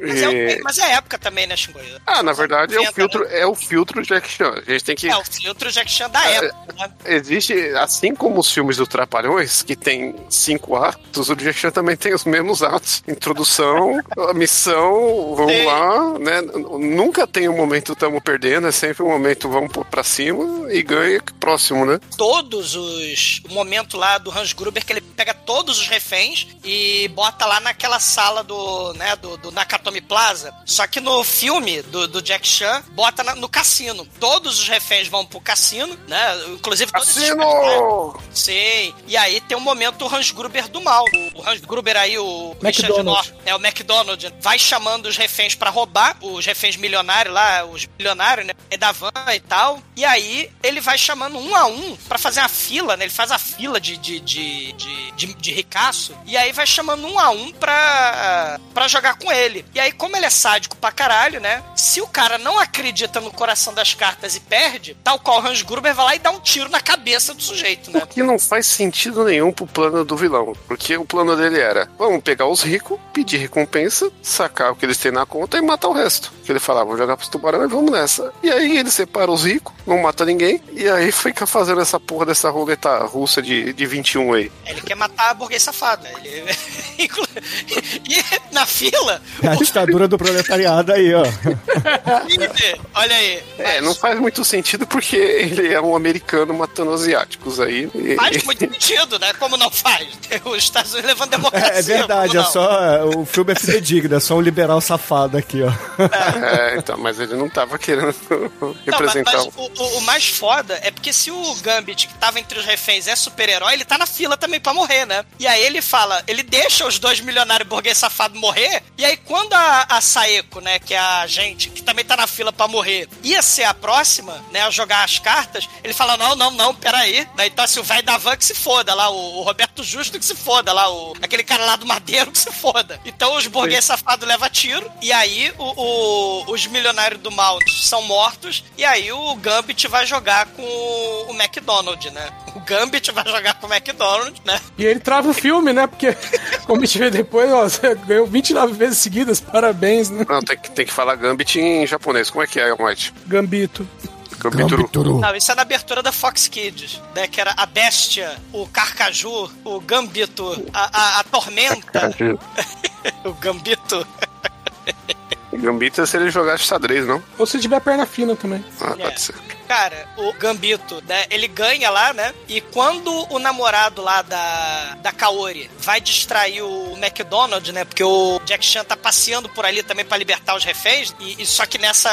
Mas é, mas é época também, né, Xingu? Ah, na verdade é o 90, filtro, né? é o filtro Jack Chan. A gente tem que É o filtro Jack Chan da época, né? Existe, assim como os filmes do Trapalhões, que tem cinco atos, o Jack Chan também tem os mesmos atos. Introdução, missão, vamos Sim. lá, né? Nunca tem um momento tamo perdendo, é sempre um momento vamos pra cima e ganha próximo, né? Todos os. O momento lá do Hans Gruber que ele pega todos os reféns e bota lá naquela sala do, né, do, do Nakatomi Plaza. Só que no filme do, do Jack Chan, bota na- no cassino. Todos os reféns vão pro cassino, né? Inclusive todos esses Cassino! Sim. E aí tem um momento o Hans Gruber do mal. O Hans Gruber aí, o Richard McDonald. Norton, é o McDonald, vai chamando os reféns pra roubar, os reféns milionários lá, os milionários, né? É da van e tal. E aí ele vai chamando um a um pra fazer a fila, né? Ele faz a fila de, de, de, de, de, de ricaço. E aí vai chamando um a um pra, pra jogar com ele. E aí, como ele é sádico pra caralho, né? Se o cara não acredita no coração das cartas e perde, tal qual o Hans Gruber vai lá e dá um tiro na cabeça do sujeito, né? O que não faz sentido nenhum pro plano do vilão. Porque o plano dele era: vamos pegar os ricos, pedir recompensa, sacar o que eles têm na conta e matar o resto. Que ele falava, vamos jogar pros tubarão e vamos nessa. E aí ele separa os ricos, não mata ninguém, e aí fica fazendo essa porra dessa roleta russa de, de 21 aí. Ele quer matar a burguês safado. né? Ele... E na fila, a ditadura do proletariado aí, ó. líder, olha aí. É, não faz muito sentido porque ele é um americano matando asiáticos aí. E- Faz muito sentido, né? Como não faz? Os Estados Unidos levando democracia. É verdade, é só. O filme é fidedigno, é só um liberal safado aqui, ó. É, então, mas ele não tava querendo Não, mas, representar mas o. o, o- o mais foda é porque se o Gambit, que tava entre os reféns, é super-herói, ele tá na fila também pra morrer, né? E aí ele fala, ele deixa os dois milionários burguês safados morrer, e aí quando a, a Saeko, né, que é a gente, que também tá na fila pra morrer, ia ser a próxima, né, a jogar as cartas, ele fala, não, não, não, peraí. Né, então assim, o velho da van que se foda lá, o, o Roberto Justo que se foda lá, o, aquele cara lá do Madeiro que se foda. Então os burguês safados levam tiro, e aí o- o- os milionários do mal são mortos, e aí o Gambit vai jogar com o McDonald, né? O Gambit vai jogar com o McDonald, né? E ele trava o filme, né? Porque, como a gente vê depois, ó, você ganhou 29 vezes seguidas, parabéns, né? Não, tem que, tem que falar Gambit em japonês. Como é que é, White? Gambito. Gambituru. Não, isso é na abertura da Fox Kids, né? Que era a Bestia, o Carcaju, o Gambito, a, a, a Tormenta, o Gambito. Gambito é se ele jogasse xadrez, não? Ou se tiver perna fina também. Ah, É. pode ser. Cara, o Gambito, né? Ele ganha lá, né? E quando o namorado lá da, da Kaori vai distrair o McDonald, né? Porque o Jack Chan tá passeando por ali também pra libertar os reféns. E, e só que nessa.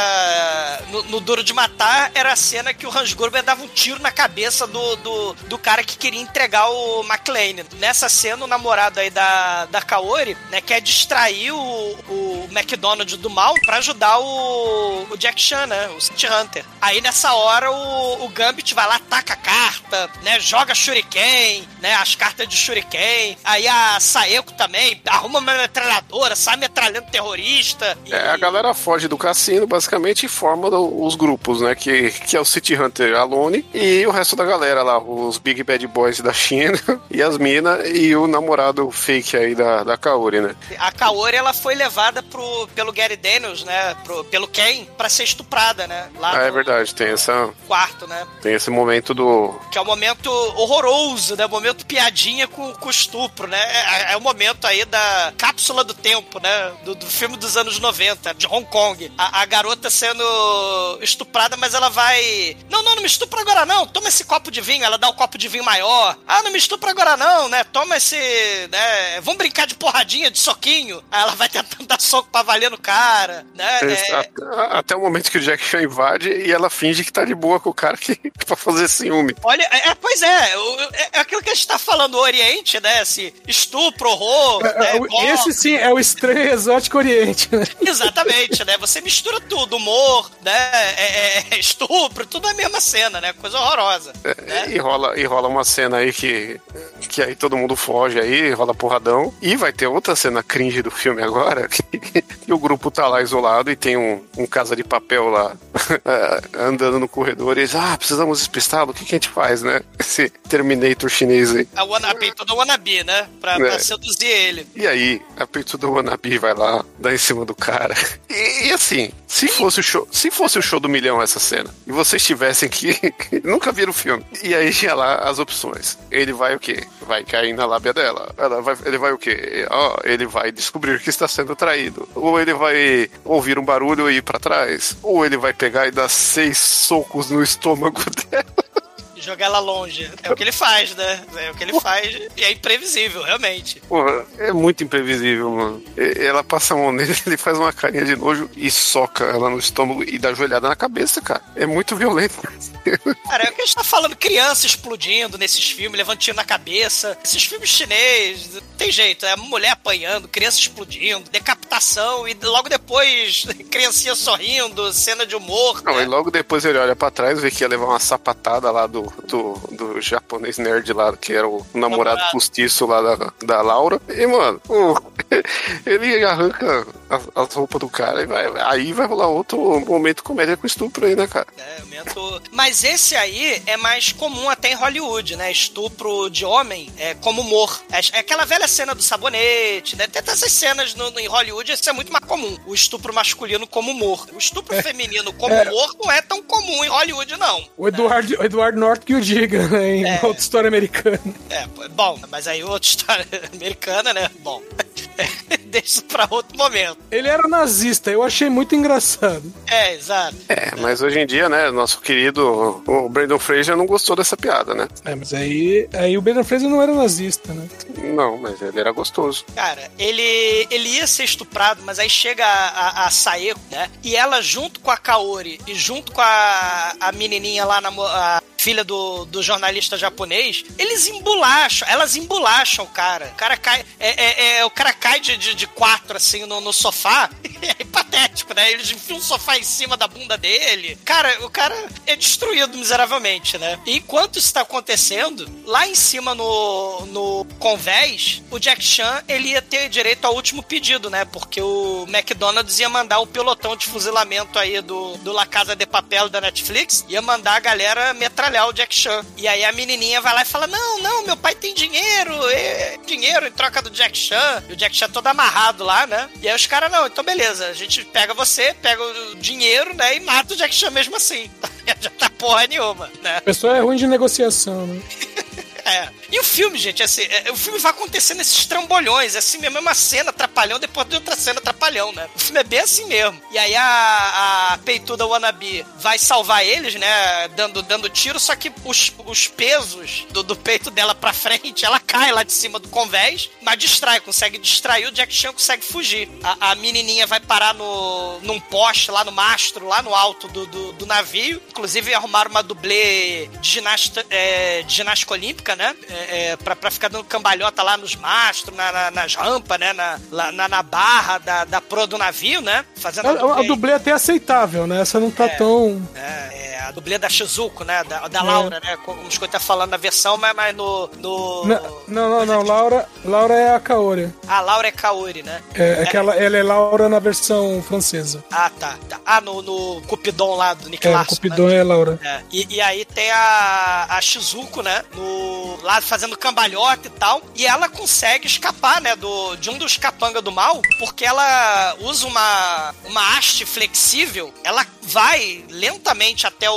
No, no Duro de Matar era a cena que o Hans Gruber dava um tiro na cabeça do, do, do cara que queria entregar o McLean. Nessa cena, o namorado aí da, da Kaori, né? Quer distrair o, o McDonald do mal pra ajudar o, o Jack Chan, né? O City Hunter. Aí nessa hora o, o Gambit vai lá, taca a carta, né? Joga Shuriken, né? As cartas de Shuriken. Aí a Saeko também arruma uma metralhadora, sai metralhando terrorista. E- É, a galera foge do cassino, basicamente, e forma os grupos, né? Que, que é o City Hunter Alone e o resto da galera lá, os Big Bad Boys da China e as minas e o namorado fake aí da, da Kaori, né? A Kaori, ela foi levada pro, pelo Gary Daniels, né? Pro, pelo Ken, pra ser estuprada, né? Lá Ah, é verdade, tem, essa, quarto, né? tem esse momento do. Que é o momento horroroso, né? O momento piadinha com, com estupro, né? É, é o momento aí da cápsula do tempo, né? Do, do filme dos anos 90, de Hong Kong. A, a garota sendo estuprada, mas ela vai. Não, não, não me estupra agora não. Toma esse copo de vinho. Ela dá o copo de vinho maior. Ah, não me estupra agora não, né? Toma esse. Né? Vamos brincar de porradinha, de soquinho. Aí ela vai tentando dar soco pra valer no cara, né? Esse- É, a- Até o momento que o Jack Chan invade e ela finge que tá de boa com o cara que, pra fazer ciúme. Olha, é, é, pois é, o- é, é aquilo que a gente tá falando, o Oriente, né? Esse estupro, horror, né, É, o- morte. Esse sim é o estranho exótico oriente, né? Exatamente, né? Você mistura tudo, humor, né? é- é- é estupro, tudo na mesma cena, né? Coisa horrorosa. É, E rola, e rola uma cena aí que, que aí todo mundo foge aí, rola porradão. E vai ter outra cena cringe do filme agora, que, que o grupo tá lá isolado e tem um, um casa de papel lá é, andando no corredor e eles, ah, precisamos despistá-lo, o que, que a gente faz, né? Esse Terminator chinês aí. A wannabe, todo wannabe, né? Pra, É. pra seduzir ele. E aí, a peito do Wannabe vai lá, dá em cima do cara. E, e assim, se fosse o show, se fosse o show do milhão essa cena, e vocês tivessem que nunca viram o filme. E aí tinha lá as opções. Ele vai o quê? Vai cair na lábia dela. Ela vai, ele vai o quê? Ó, ele vai descobrir que está sendo traído. Ou ele vai ouvir um barulho e ir pra trás. Ou ele vai pegar e dar seis socos no estômago dela. Jogar ela longe. É o que ele faz, né? É o que ele faz. E é imprevisível, realmente. Porra, é muito imprevisível, mano. Ela passa a mão nele, ele faz uma carinha de nojo e soca ela no estômago e dá joelhada na cabeça, cara. É muito violento. Cara, é o que a gente tá falando, criança explodindo nesses filmes, levando tiro na cabeça. Esses filmes chineses, não tem jeito, é mulher apanhando, criança explodindo, decapitação e logo depois criancinha sorrindo, cena de humor. Não, né? e logo depois ele olha pra trás, vê que ia levar uma sapatada lá do, do, do japonês nerd lá, que era o namorado Namorado. postiço lá da, da Laura. E, mano, o- ele arranca as, as roupas do cara e vai, aí vai rolar outro momento comédia com estupro aí, né, cara? É, momento- Mas esse aí é mais comum até em Hollywood, né? Estupro de homem é como humor. É é aquela velha cena do sabonete, né? Tem essas cenas no, no- em Hollywood, isso é muito mais comum. O estupro masculino como humor. O estupro feminino como É. humor não é tão comum em Hollywood, não. O Eduardo, o Eduardo Norte que o diga, né? Em outra história americana. É, bom, mas aí outra história americana, né? Bom, deixa isso pra outro momento. Ele era nazista, eu achei muito engraçado. É, exato. É, mas hoje em dia, né, nosso querido o Brandon Fraser não gostou dessa piada, né? É, mas aí, aí o Brendan Fraser não era nazista, né? Não, mas ele era gostoso. Cara, ele, ele ia ser estuprado, mas aí chega a, a, a Saeko, né? E ela, junto com a Kaori e junto com a, a menininha lá, na, a filha do, do jornalista japonês, eles embulacham, elas embolacham o cara. O cara cai, é, é- é- o cara cai de, de, de quatro, assim, no, no sofá. É patético, né? Eles enfiam um sofá em cima da bunda dele. Cara, o cara é destruído miseravelmente, né? E enquanto isso tá acontecendo, lá em cima no, no convés, o Jack Chan, ele ia ter direito ao último pedido, né? Porque o McDonald's ia mandar o pelotão de fuzilamento aí do, do La Casa de Papel da Netflix, ia mandar a galera metralhar o Jack Chan. E aí a menininha vai lá e fala, não, não, meu pai tem dinheiro, é, dinheiro em troca do Jack Chan. E o Jack Chan todo amarrado lá, né? E aí os caras, não, então beleza, a gente pega você, pega o dinheiro, né? E mata o Jack Chan mesmo assim. Já tá porra nenhuma, né? A pessoa é ruim de negociação, né? É. E o filme, gente, assim, é, o filme vai acontecendo nesses trambolhões, é assim mesmo, é uma cena atrapalhão depois de outra cena atrapalhão, né? O filme é bem assim mesmo. E aí a, a peituda wannabe vai salvar eles, né? Dando, dando tiro, só que os, os pesos do, do peito dela pra frente, ela cai lá de cima do convés, mas distrai, consegue distrair, o Jack Chan consegue fugir. A, a menininha vai parar no, num poste lá no mastro, lá no alto do, do, do navio. Inclusive arrumaram uma dublê de, ginasta, é, de ginástica olímpica, né? É, é, pra, pra ficar dando cambalhota lá nos mastros, na, na- nas rampas, né? Na, na, na barra da, da proa do navio, né? Fazendo A, a, a dublê é até aceitável, né? Essa não tá tão. é, é, a dublê da Shizuko, né? Da, da Laura, né? Como o tá falando na versão, mas, mas no. no... Não, não, não, não. Laura, Laura é a Kaori. A Laura é Kaori, né? É, é que ela, ela é Laura na versão francesa. Ah, tá. tá. Ah, no, no Cupidon lá do Nick É, Larson, Cupidon né? é Laura. É. E, e aí tem a, a Shizuko, né? No, lá fazendo cambalhota e tal. E ela consegue escapar, né? Do, de um dos capangas do mal, porque ela usa uma, uma haste flexível. Ela vai lentamente até o,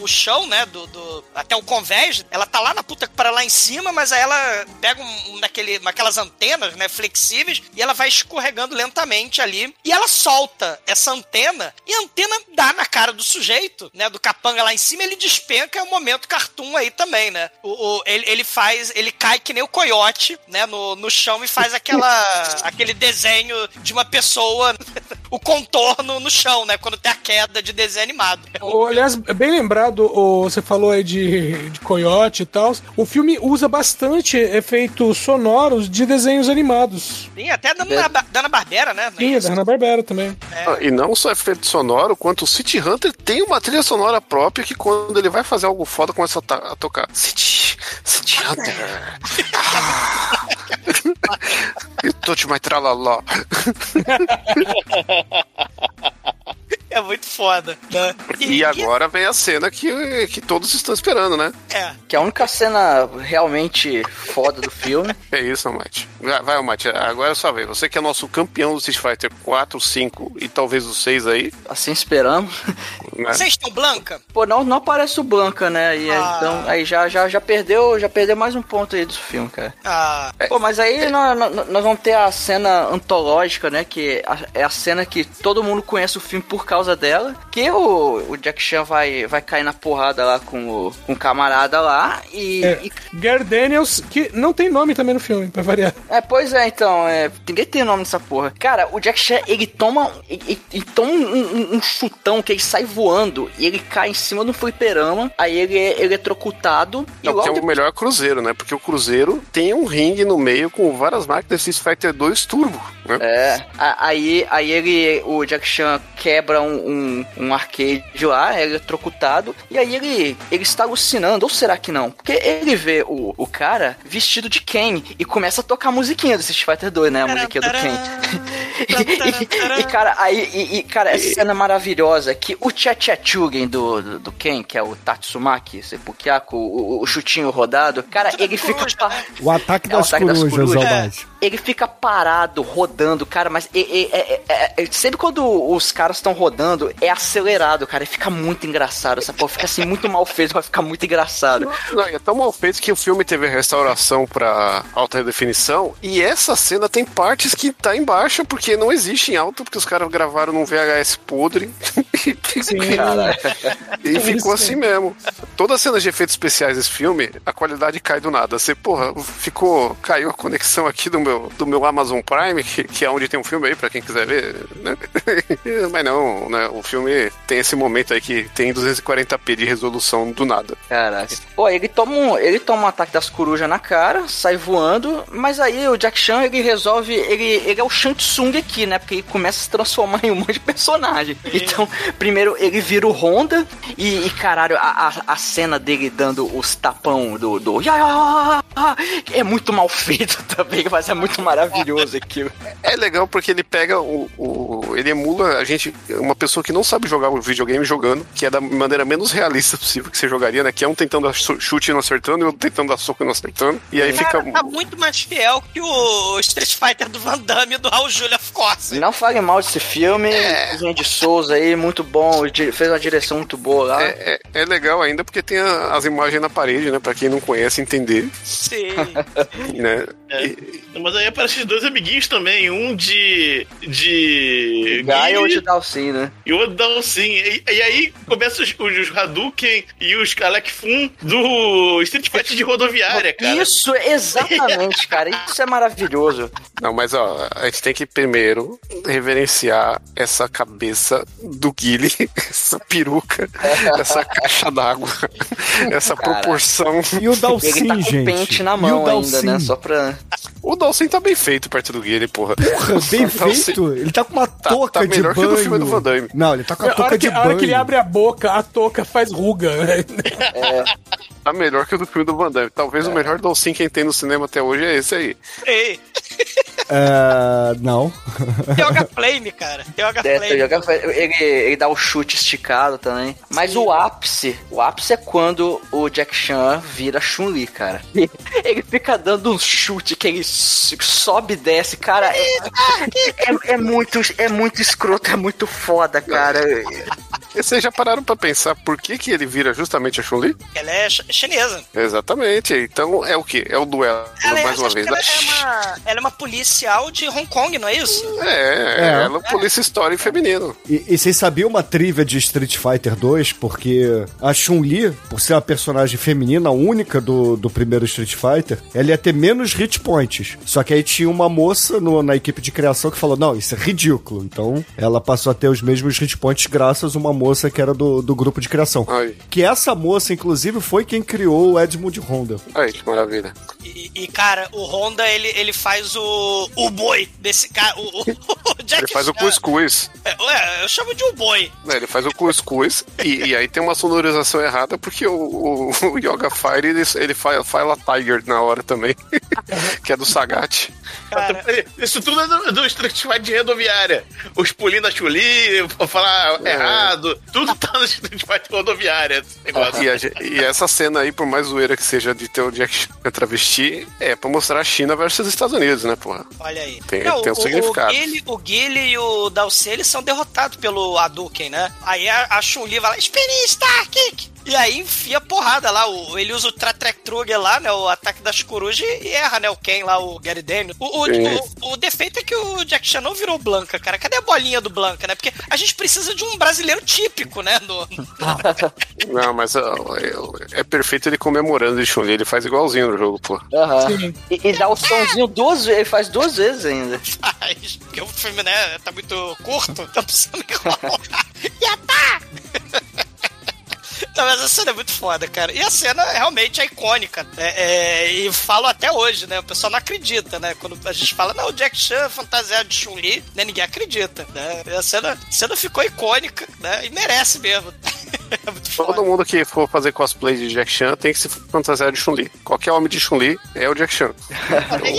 o chão, né? Do, do- até o convés. Ela tá lá na puta que para lá em cima, mas aí ela pega um, um daquele, aquelas antenas, né? Flexíveis. E ela vai escorregando lentamente ali. E ela solta essa antena. E a antena dá na cara do sujeito, né? Do capanga lá em cima. Ele despenca. É o momento cartoon aí também, né? O, o- ele, ele faz, ele cai que nem o coiote, né, no, no chão e faz aquela, aquele desenho de uma pessoa, o contorno no chão, né, quando tem a queda de desenho animado. Aliás, é bem lembrado, você falou aí de, de coiote e tal. O filme usa bastante efeitos sonoros de desenhos animados. Sim, até da Ana Bar- da Ana Barbera, né? Sim, é da Hanna-Barbera também. Ah, E não só efeito sonoro, quanto o City Hunter tem uma trilha sonora própria que quando ele vai fazer algo foda começa a, a tocar. City, City Hunter. Ah. You touch my tralaló. É muito foda, né? E agora vem a cena que, que todos estão esperando, né? É. Que é a única cena realmente foda do filme. É isso, Mate. Vai, Mate, agora é sua vez. Você que é nosso campeão do Street Fighter 4, 5 e talvez o 6 aí. Assim esperamos. Né? Vocês estão Blanca? Pô, não, não aparece o Blanca, né? E Ah. então aí já, já, já perdeu, já perdeu mais um ponto aí do filme, cara. Ah, Pô, mas aí nós, nós- nós vamos ter a cena antológica, né? Que é a cena que todo mundo conhece o filme por causa dela. Que o, o Jack Chan vai, vai cair na porrada lá com o, com o camarada lá. E, É, e- Gary Daniels, que não tem nome também no filme, pra variar. É, pois é, então, é, ninguém tem nome nessa porra. Cara, o Jack Chan, ele toma, ele, ele toma um, um- um chutão que ele sai voando e ele cai em cima do fliperama, aí ele é eletrocutado e Não, que é o melhor cruzeiro, né? Porque o cruzeiro tem um ringue no meio com várias máquinas de Street Fighter 2 Turbo, né? É, aí, aí ele, o Jack Chan quebra um, um, um arcade lá, é eletrocutado, e aí ele, ele está alucinando, ou será que não? Porque ele vê o, o cara vestido de Ken e começa a tocar a musiquinha do Street Fighter 2, né? A musiquinha do Ken. e, e, cara, aí, e, e, cara, essa cena maravilhosa que o Chachachugen do, do, do Ken, que é o Tatsumaki, Seppukiaku, o, o chutinho rodado, cara, ele fica. pa- O ataque É, o das ataque das corujas, corujas. Almighty. Ele fica parado, rodando, cara, mas é- é- é- sempre quando os caras estão rodando, é acelerado, cara, e fica muito engraçado. Essa porra fica assim muito mal feito, mas fica muito engraçado. Não, é tão mal feito que o filme teve restauração pra alta definição e essa cena tem partes que tá em baixa porque não existe em alta, porque os caras gravaram num VHS podre Sim, e ficou assim mesmo. Todas as cenas de efeitos especiais desse filme, a qualidade cai do nada. Você, porra, ficou. Caiu a conexão aqui do meu, do meu Amazon Prime, que, que é onde tem um filme aí pra quem quiser ver, né? Mas não, né? O filme tem esse momento aí que tem 240p de resolução do nada. Caraca. Pô, ele toma, um, ele toma um ataque das corujas na cara, sai voando, mas aí o Jack Chan, ele resolve, ele, ele é o Shang Tsung aqui, né? Porque ele começa a se transformar em um monte de personagem. Então, primeiro ele vira o Honda e, e, caralho, a, a, a cena dele dando os tapão do... do é muito mal feito também, mas é muito maravilhoso aquilo. É legal porque ele pega o, o- Ele emula a gente, uma pessoa que não sabe jogar o videogame jogando, que é da maneira menos realista possível que você jogaria, né? Que é um tentando dar chu- chute e não acertando, e outro tentando dar soco e não acertando. E aí Cara, fica. tá muito mais fiel que o Street Fighter do Van Damme e do Raul of course. Não fale mal desse filme, é. de Souza aí, muito bom, fez uma direção muito boa lá. É, é- é legal ainda porque tem a- as imagens na parede, né? Pra quem não conhece entender, Sim. né? É. Mas aí aparecem dois amiguinhos também, um de. de. Guy ou de Dalsin, né? e o outro da Dalsin. E, e aí começam os, os Hadouken e os Kalek Fun do Street Fighter de rodoviária, cara. Isso, exatamente, cara. Isso é maravilhoso. Não, mas ó, a gente tem que primeiro reverenciar essa cabeça do Guile, essa peruca, essa caixa d'água, essa Cara. E proporção. o Ele Dalsin, tá com gente? pente na E o mão ainda, né? Só pra. O Dawson tá bem feito perto do Guile, porra. Porra, bem feito. Ele tá com uma touca tá de melhor que o banho. do filme do Van Damme. Não, ele tá com a A touca que, de a hora banho. que ele abre a boca, a touca faz ruga. né? Tá melhor que o do filme do Van Damme. Talvez o melhor Dawson que tem no cinema até hoje é esse aí. Ei, É, não. tem o H-Flame, cara. Tem o É, H-Flame. joga- ele, ele dá o chute esticado também. Mas o ápice, o ápice é quando o Jack Chan vira Chun-Li, cara. Ele fica dando um chute que ele sobe e desce, cara. É, é, é muito, é muito escroto, é muito foda, cara. E vocês já pararam pra pensar por que, que ele vira justamente a Chun-Li? Ela é ch- chinesa. Exatamente. Então é o quê? É o duelo, Ela é, mais uma acho vez. que ela, da é uma, ela é uma policial de Hong Kong, não é isso? É, É. ela é polícia história feminino. E, e vocês sabiam uma trivia de Street Fighter 2? Porque a Chun-Li, por ser uma personagem feminina única do, do primeiro Street Fighter, ela ia ter menos hit points. Só que aí tinha uma moça no- na equipe de criação que falou: não, isso é ridículo. Então ela passou a ter os mesmos hit points graças a uma moça que era do, do grupo de criação. Aí, Que essa moça, inclusive, foi quem criou o Edmund Honda. aí, que maravilha. E, e, cara, o Honda, ele, ele faz o. O boi desse cara. O, o, Jack Ele faz o cuscuz. É, ué, eu chamo de o boi. né, Ele faz o cuscuz e, e aí tem uma sonorização errada porque o, o, o Yoga Fire ele, ele fala, fala Tiger na hora também, que é do Sagat. Cara, Isso tudo é do, do Street Fighter de rodoviária. Os pulinhos da Chuli, falar É. errado, tudo tá no Street Fighter rodoviária. E, a e essa cena aí, por mais zoeira que seja de ter o Jack Chan travesti, é pra mostrar a China versus os Estados Unidos, né, porra? Olha aí. Tem- tem um o, significado. O Guile, o Guile e o Dalcy, eles são derrotados pelo Hadouken, né? Aí a, a Chun-Li vai lá, Spinning Star Kick! E aí enfia porrada lá. O, ele usa o Tratrek Trugger lá, né? O ataque das corujas e erra, né? O Ken lá, o Gary Daniel. O, o, o, o defeito é que o Jack Chan não virou Blanca, cara. Cadê a bolinha do Blanca, né? Porque a gente precisa de um brasileiro típico, né? No, Não, mas ó, é, perfeito ele comemorando de Chun-Li, ele faz igualzinho no jogo, pô. Aham. Sim. E, e dá o somzinho duas vezes, ele faz duas vezes ainda. faz. Porque o filme, né, tá muito curto, tá precisando enrolar. E tá! Não, mas a cena é muito foda, cara. E a cena realmente é icônica. É, é, e falo até hoje, né? O pessoal não acredita, né? Quando a gente fala, não, o Jack Chan fantasiado de Chun-Li, né? Ninguém acredita, né? E a cena, a cena ficou icônica, né? E merece mesmo. é muito Todo foda. mundo que for fazer cosplay de Jack Chan tem que se fantasiar de Chun-Li. Qualquer homem de Chun-Li é o Jack Chan.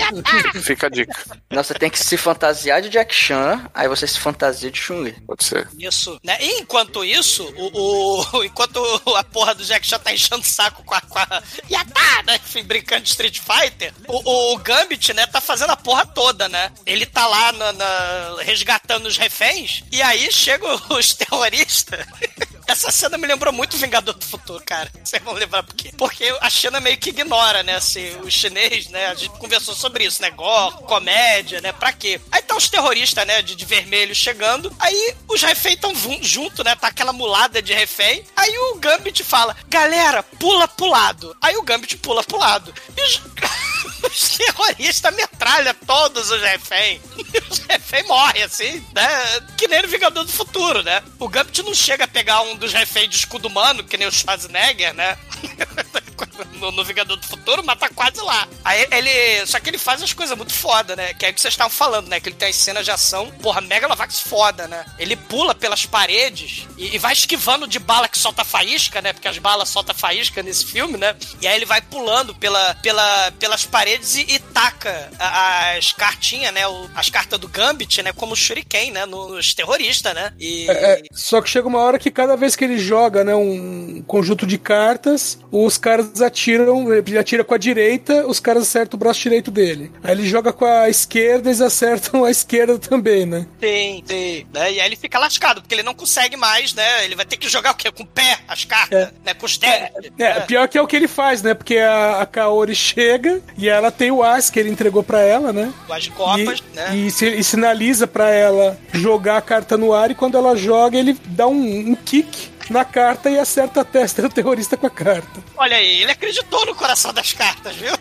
Então, fica a dica. Não, você tem que se fantasiar de Jack Chan, aí você se fantasia de Chun-Li. Pode ser. Isso, né? E enquanto isso, o, o- enquanto a porra do Jack já tá enchendo o saco com a, com a Yatá, né? Enfim, brincando de Street Fighter, o, o Gambit, né, tá fazendo a porra toda, né? Ele tá lá na, na- resgatando os reféns, e aí chegam os terroristas. Essa cena me lembrou muito Vingador do Futuro, cara. Vocês vão lembrar por quê? Porque a China meio que ignora, né? Assim, o chinês, né? A gente conversou sobre isso, né? Gore, comédia, né? Pra quê? Aí tá os terroristas, né? De, de vermelho chegando. Aí os reféns estão junto, né? Tá aquela mulada de refém. Aí o Gambit fala: galera, pula pro lado. Aí o Gambit pula pro lado. E os. Os terroristas metralham todos os reféns. E os reféns morrem, assim, né? Que nem no Vingador do Futuro, né? O Gambit não chega a pegar um dos reféns de escudo humano, que nem o Schwarzenegger, né? No, no Vingador do Futuro, mas tá quase lá. Aí ele. Só que ele faz as coisas muito foda, né? Que é o que vocês estavam falando, né? Que ele tem as cenas de ação, porra, Megalovax foda, né? Ele pula pelas paredes e, e vai esquivando de bala que solta faísca, né? Porque as balas soltam faísca nesse filme, né? E aí ele vai pulando pela, pela, pelas paredes e, e taca as cartinhas, né? o- as cartas do Gambit, né? Como shuriken, né? Nos terroristas, né? E. É, só que chega uma hora que cada vez que ele joga, né, um conjunto de cartas, os caras atiram, ele atira com a direita, os caras acertam o braço direito dele. Aí ele joga com a esquerda, eles acertam a esquerda também, né? Tem, tem. Né? E aí ele fica lascado, porque ele não consegue mais, né? Ele vai ter que jogar o quê? Com o pé, as cartas, né? Com os dentes. É, pior que é o que ele faz, né? Porque a, a Kaori chega e ela tem o as que ele entregou pra ela, né? Com as copas, e, né? e, e sinaliza pra ela jogar a carta no ar e quando ela joga, ele dá um, um kick na carta e acerta a testa do terrorista com a carta. Olha aí, ele acreditou no coração das cartas, viu?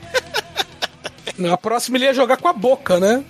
Na próxima ele ia jogar com a boca, né?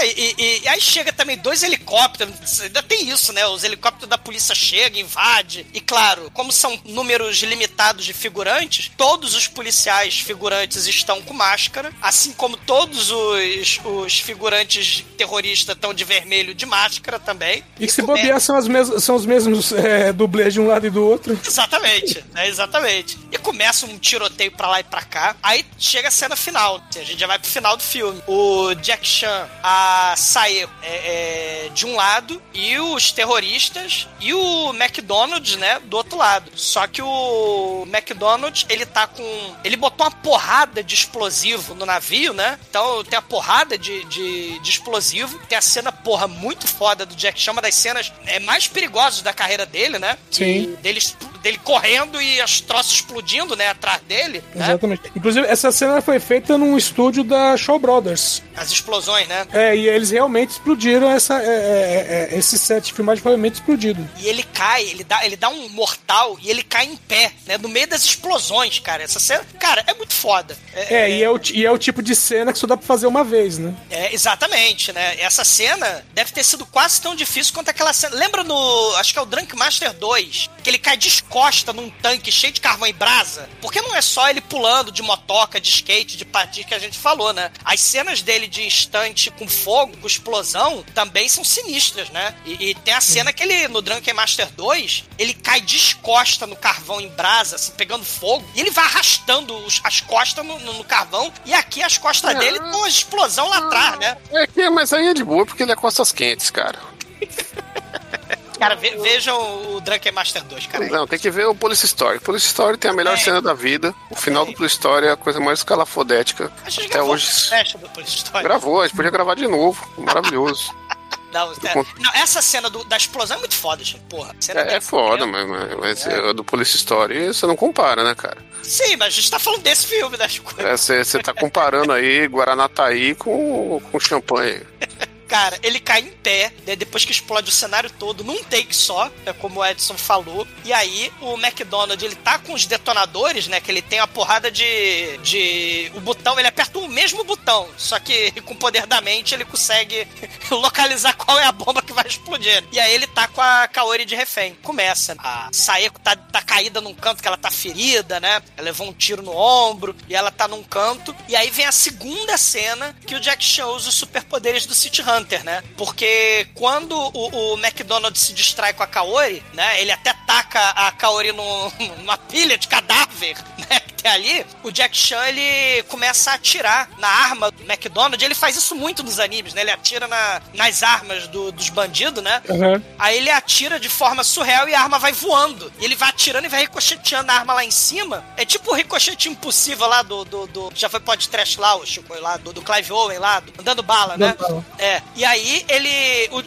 Ah, e, e- e aí chega também dois helicópteros, ainda tem isso, né? Os helicópteros da polícia chegam, invade. E claro, como são números limitados de figurantes, todos os policiais figurantes estão com máscara, assim como todos os, os figurantes terroristas estão de vermelho de máscara também. E se bobear são, as mes são os mesmos é, dublês de um lado e do outro. Exatamente, né? Exatamente. E começa um tiroteio pra lá e pra cá. Aí chega a cena final. A gente já vai pro final do filme. O Jack Chan, a a Saeko é, é, de um lado e os terroristas e o McDonald's, né, do outro lado. Só que o McDonald's, ele tá com. Ele botou uma porrada de explosivo no navio, né? Então tem a porrada de, de, de explosivo. Tem a cena, porra, muito foda do Jack Chan, uma das cenas é, mais perigosas da carreira dele, né? Sim. Dele, expl- dele correndo e as troças explodindo, né, atrás dele, né? Exatamente. Inclusive, essa cena foi feita num estúdio da Shaw Brothers. As explosões, né? É, e eles realmente explodiram essa, é, é, é, esse set de filmagem foi realmente explodido. E ele cai, ele dá, ele dá um mortal e ele cai em pé, né? No meio das explosões, cara. Essa cena, cara, é muito foda. É, e, é o, e é o tipo de cena que só dá pra fazer uma vez, né? É, exatamente, né? Essa cena deve ter sido quase tão difícil quanto aquela cena. Lembra no. Acho que é o Drunk Master 2, que ele cai descosta num tanque cheio de carvão e brasa? Porque não é só ele pulando de motoca, de skate, de patins que a gente falou, né? As cenas dele de instante com fogo, com explosão, também são sinistras, né? E, e tem a cena que ele, no Drunken Master 2, ele cai descosta no carvão em brasa, assim, pegando fogo, e ele vai arrastando os- as costas no, no- no carvão, e aqui as costas dele estão a explosão lá atrás, né? É que, mas aí é de boa porque ele é costas quentes, cara. Cara, ve- vejam o Drunken Master 2, cara. Não, tem que ver o Police Story. Police Story tem a melhor É. cena da vida. O final do Police Story é a coisa mais calafodética. A gente Até gravou hoje. do Police Story. Gravou, a gente podia gravar de novo. Maravilhoso. Não, é- não, essa cena do- da explosão é muito foda, gente. Porra. É, é foda, mas, mas, é, do Police Story você não compara, né, cara? Sim, mas a gente tá falando desse filme, das coisas. É, Você você tá comparando aí Guaranataí com, com champanhe. Cara, ele cai em pé, né, depois que explode o cenário todo, num take só, né, como o Edson falou. E aí, o McDonald, ele tá com os detonadores, né? Que ele tem uma porrada de. de. O botão, ele aperta o mesmo botão. Só que com o poder da mente ele consegue localizar qual é a bomba que vai explodir. E aí ele tá com a Kaori de refém. Começa. A Saeko tá, tá caída num canto que ela tá ferida, né? Ela levou um tiro no ombro e ela tá num canto. E aí vem a segunda cena que o Jack Chan usa os superpoderes do City Hunter, né? Porque quando o, o McDonald se distrai com a Kaori, né? Ele até taca a Kaori num- numa pilha de cadáver, né? Tem ali. O Jack Chan, ele começa a atirar na arma do McDonald. Ele faz isso muito nos animes, né? Ele atira na- nas armas do- dos bandidos, né? Uhum. Aí ele atira de forma surreal e a arma vai voando. E ele vai atirando e vai ricocheteando a arma lá em cima. É tipo o ricochete impossível lá do. do, do- já foi podcast lá, o Chico lá, do, do Clive Owen lá, do, dando bala, né? Dando bala. É. E aí ele. O,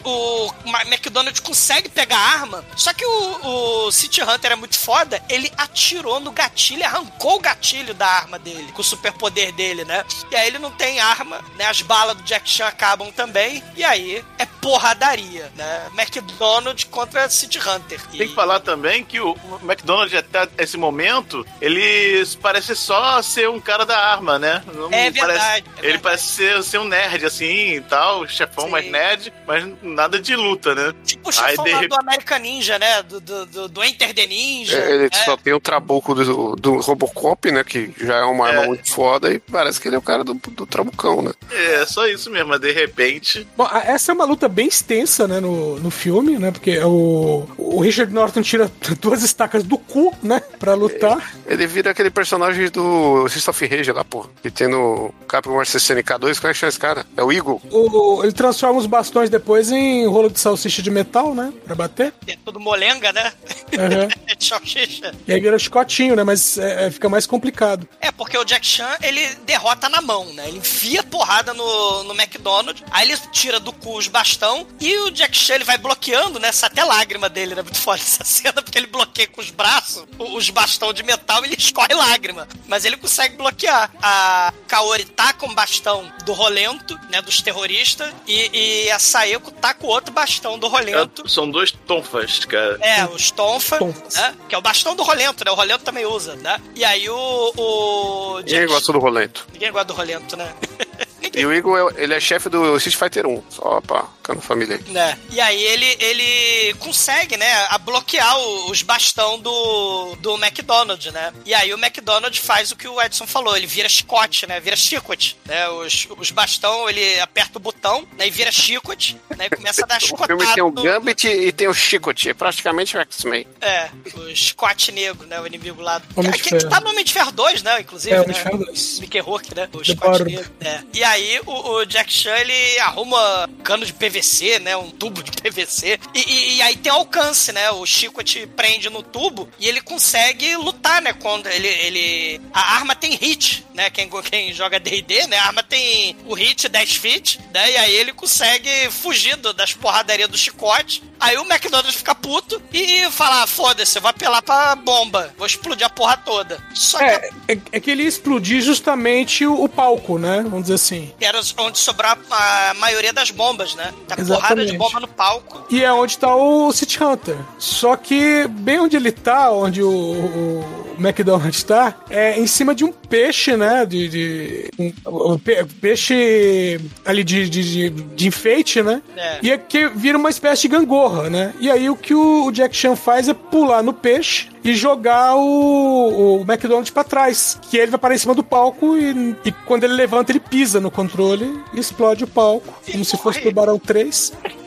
o McDonald consegue pegar a arma. Só que o, o City Hunter é muito foda. Ele atirou no gatilho arrancou o gatilho da arma dele. Com o superpoder dele, né? E aí ele não tem arma, né? As balas do Jack Chan acabam também. E aí é porradaria, né? McDonald contra City Hunter. E- Tem que falar também que o McDonald's até esse momento, ele parece só ser um cara da arma, né? Não É parece- verdade, é ele verdade. parece ser, ser um nerd, assim, e tal, chefão Sim. mais nerd, mas nada de luta, né? Tipo o Aí, chefão de lá rep- do American Ninja, né? Do, do, do, do Enter the Ninja. É, ele né? só tem o trabuco do, do Robocop, né? Que já é uma arma É. muito foda e parece que ele é o cara do, do trabucão, né? É, só isso mesmo, mas de repente. Bom, essa é uma luta bem extensa, né, no, no filme, né, porque o, o Richard Norton tira duas estacas do cu, né, pra lutar. Ele vira aquele personagem do of Rage lá, pô. Que tem no Capcom vs SNK2, como é que chama esse cara? É o Eagle. O, ele transforma os bastões depois em rolo de salsicha de metal, né, pra bater. É tudo molenga, né? Uhum. É de salsicha. E aí vira chicotinho, né, mas é, é, fica mais complicado. É, porque o Jack Chan, ele derrota na mão, né? Ele enfia porrada no, no McDonald's, aí ele tira do cu os bastão, e o Jack Chan, ele vai bloqueando, né? Essa até lágrima dele, né? Muito foda essa cena, porque ele bloqueia com os braços os bastão de metal e ele escorre lágrima. Mas ele consegue bloquear. A Kaori tá com o bastão do Rolento, né? Dos terroristas, e, e a Saeko tá com o outro bastão do Rolento. São dois tonfas, cara. É, os Tonfa, Tonfas. né? Que é o bastão do Rolento, né? O Rolento também usa, né? E aí o. o Ninguém gosta do Rolento. Ninguém gosta do Rolento, né? E o Eagle, é- ele é chefe do Street Fighter 1. Só pra ficar na família aí. né? E aí ele, ele consegue, né, a bloquear o- os bastão do, do McDonald's, né? E aí o McDonald's faz o que o Edson falou, ele vira chicote, né? Vira chicote, né? Os, os bastão, ele aperta o botão, né? E vira chicote, né? E começa a dar O chicotada. filme tem o no- Gambit e tem o Chicote. É praticamente o X-Men. É, o chicote negro, né? O inimigo lá. Homem Que, de Ferro. tá no Homem de Ferro 2, né? Inclusive, É, né? Homem de Ferro 2. Mickey Rourke, né? O chicote negro. É. E aí aí o, o Jack Chan, ele arruma cano de PVC, né? Um tubo de PVC. E, e- e aí tem alcance, né? O Chico te prende no tubo e ele consegue lutar, né? Quando ele. ele a arma tem hit, né? Quem, quem joga DD, né? A arma tem o hit 10 feet, né? E aí ele consegue fugir das porradarias do chicote. Aí o McDonald's fica puto e fala: ah, foda-se, eu vou apelar pra bomba. Vou explodir a porra toda. Só que É, é, é que ele explodir justamente o, o palco, né? Vamos dizer assim. Era onde sobrar a maioria das bombas, né? Tá porrada Exatamente. de bomba no palco. E é onde tá o City Hunter. Só que bem onde ele tá, onde o, o McDonald's tá, é em cima de um peixe, né? De, de um, um pe- peixe ali de, de, de, enfeite, né? É. E é que vira uma espécie de gangorra, né? E aí o que o, o Jack Chan faz é pular no peixe e jogar o, o McDonald's pra trás. Que ele vai parar em cima do palco e, e quando ele levanta, ele pisa no controle e explode o palco. Como se fosse pro Barão 3.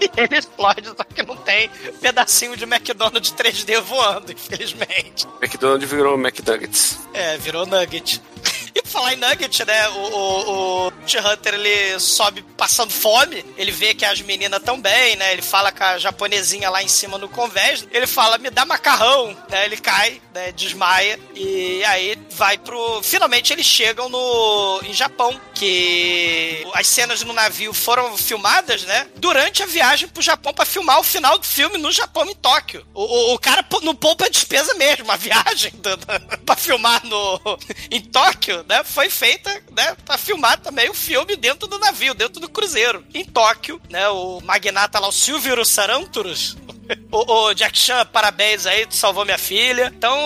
E ele explode, só que não tem pedacinho de McDonald's 3D voando, infelizmente. McDonald's virou McNuggets. É, virou nugget. E falar em nugget, né? O, o, o T-Hunter ele sobe passando fome. Ele vê que as meninas tão bem, né? Ele fala com a japonesinha lá em cima no convés. Ele fala, me dá macarrão, né? Ele cai, né? Desmaia. E aí vai pro. Finalmente eles chegam no. em Japão. Que as cenas no navio foram filmadas, né? Durante a viagem pro Japão pra filmar o final do filme no Japão, em Tóquio. O, o, o cara não poupa despesa mesmo. A viagem do, do, pra filmar no, em Tóquio, né? Foi feita, né? Pra filmar também o filme dentro do navio, dentro do cruzeiro. Em Tóquio, né? O magnata lá, o Silvio Saranturos. Ô, ô, Jack Chan, parabéns aí, tu salvou minha filha. Então,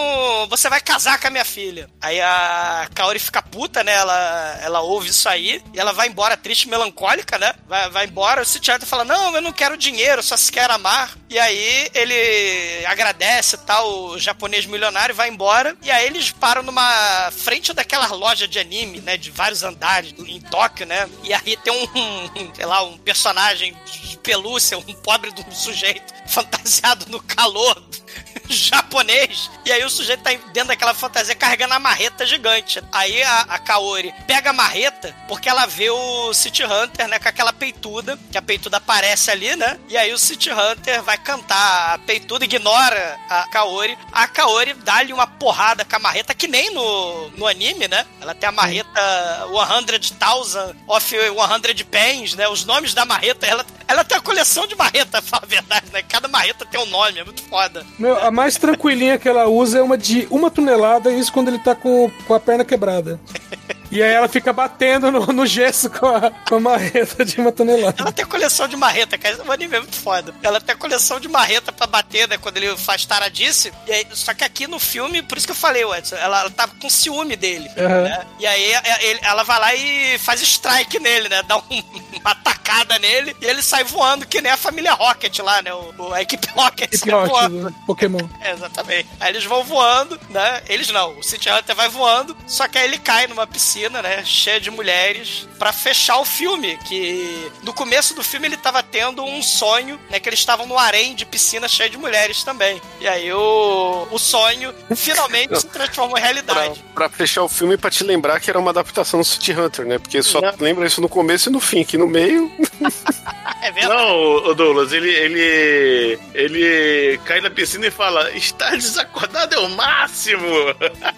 você vai casar com a minha filha. Aí a Kaori fica puta, né? Ela, ela ouve isso aí e ela vai embora, triste, melancólica, né? Vai, vai embora. O City fala: Não, eu não quero dinheiro, só se quer amar. E aí ele agradece tal, o japonês milionário, vai embora. E aí eles param numa frente daquela loja de anime, né? De vários andares em Tóquio, né? E aí tem um, um, sei lá, um personagem de pelúcia, um pobre de um sujeito fantasiado no calor japonês. E aí o sujeito tá dentro daquela fantasia carregando a marreta gigante. Aí a, a Kaori pega a marreta porque ela vê o City Hunter, né, com aquela peituda, que a peituda aparece ali, né? E aí o City Hunter vai cantar a peituda, ignora a Kaori. A Kaori dá-lhe uma porrada com a marreta, que nem no, no anime, né? Ela tem a marreta 100,000 of 100 pens, né? Os nomes da marreta, ela, ela tem a coleção de marreta, pra falar a verdade, né? Cada marreta tem um nome, é muito foda. Meu, a mais tranquilinha que ela usa é uma de uma tonelada, isso quando ele tá com, com a perna quebrada. E aí ela fica batendo no, no gesso com a, com a marreta de uma tonelada. Ela tem coleção de marreta, cara. Esse anime é muito foda. Ela tem coleção de marreta pra bater, né? Quando ele faz taradice. E aí, só que aqui no filme, por isso que eu falei, Edson, ela, ela tá com ciúme dele. Uhum. né? E aí é- ele- ela vai lá e faz strike nele, né? Dá um- uma atacada nele e ele sai voando, que nem a família Rocket lá, né? O, o- a equipe Rocket Epirote voando. do Pokémon. É, exatamente. Aí eles vão voando, né? Eles não, o City Hunter vai voando, só que aí ele cai numa piscina, né? Cheia de mulheres, pra fechar o filme. Que no começo do filme ele tava tendo um sonho, né? Que eles estavam no harém de piscina cheia de mulheres também. E aí o, o sonho finalmente se transformou em Pra, realidade. pra fechar o filme, pra te lembrar que era uma adaptação do City Hunter, né? Porque só lembra isso no começo e no fim, que no meio. É verdade. Não, o Douglas, ele, ele. Ele cai na piscina e fala: Estar desacordado é o máximo!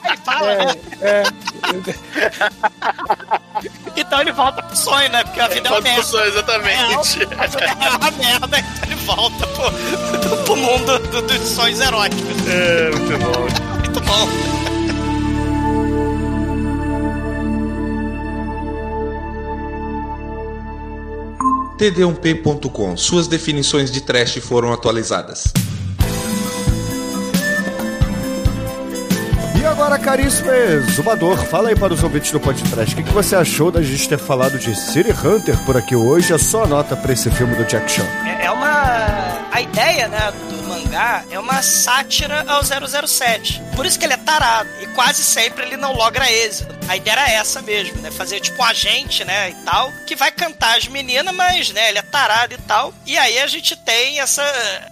Aí fala, né? É, Então ele volta pro sonho, né? Porque a vida é uma merda. pessoa, exatamente. É uma merda, então ele volta pro, pro mundo do- dos sonhos eróticos. É, muito bom. Muito bom. td1p.com. Suas definições de trash foram atualizadas. E agora, caríssimo exumador, fala aí para os ouvintes do podcast, o que, que você achou da gente ter falado de City Hunter por aqui hoje? A sua nota para esse filme do Jack Chan. É, é uma. A ideia, né, do é uma sátira ao 007. Por isso que ele é tarado. E quase sempre ele não logra êxito. A ideia era essa mesmo, né? Fazer tipo um agente, né, e tal, que vai cantar as meninas, mas, né, ele é tarado e tal. E aí a gente tem essa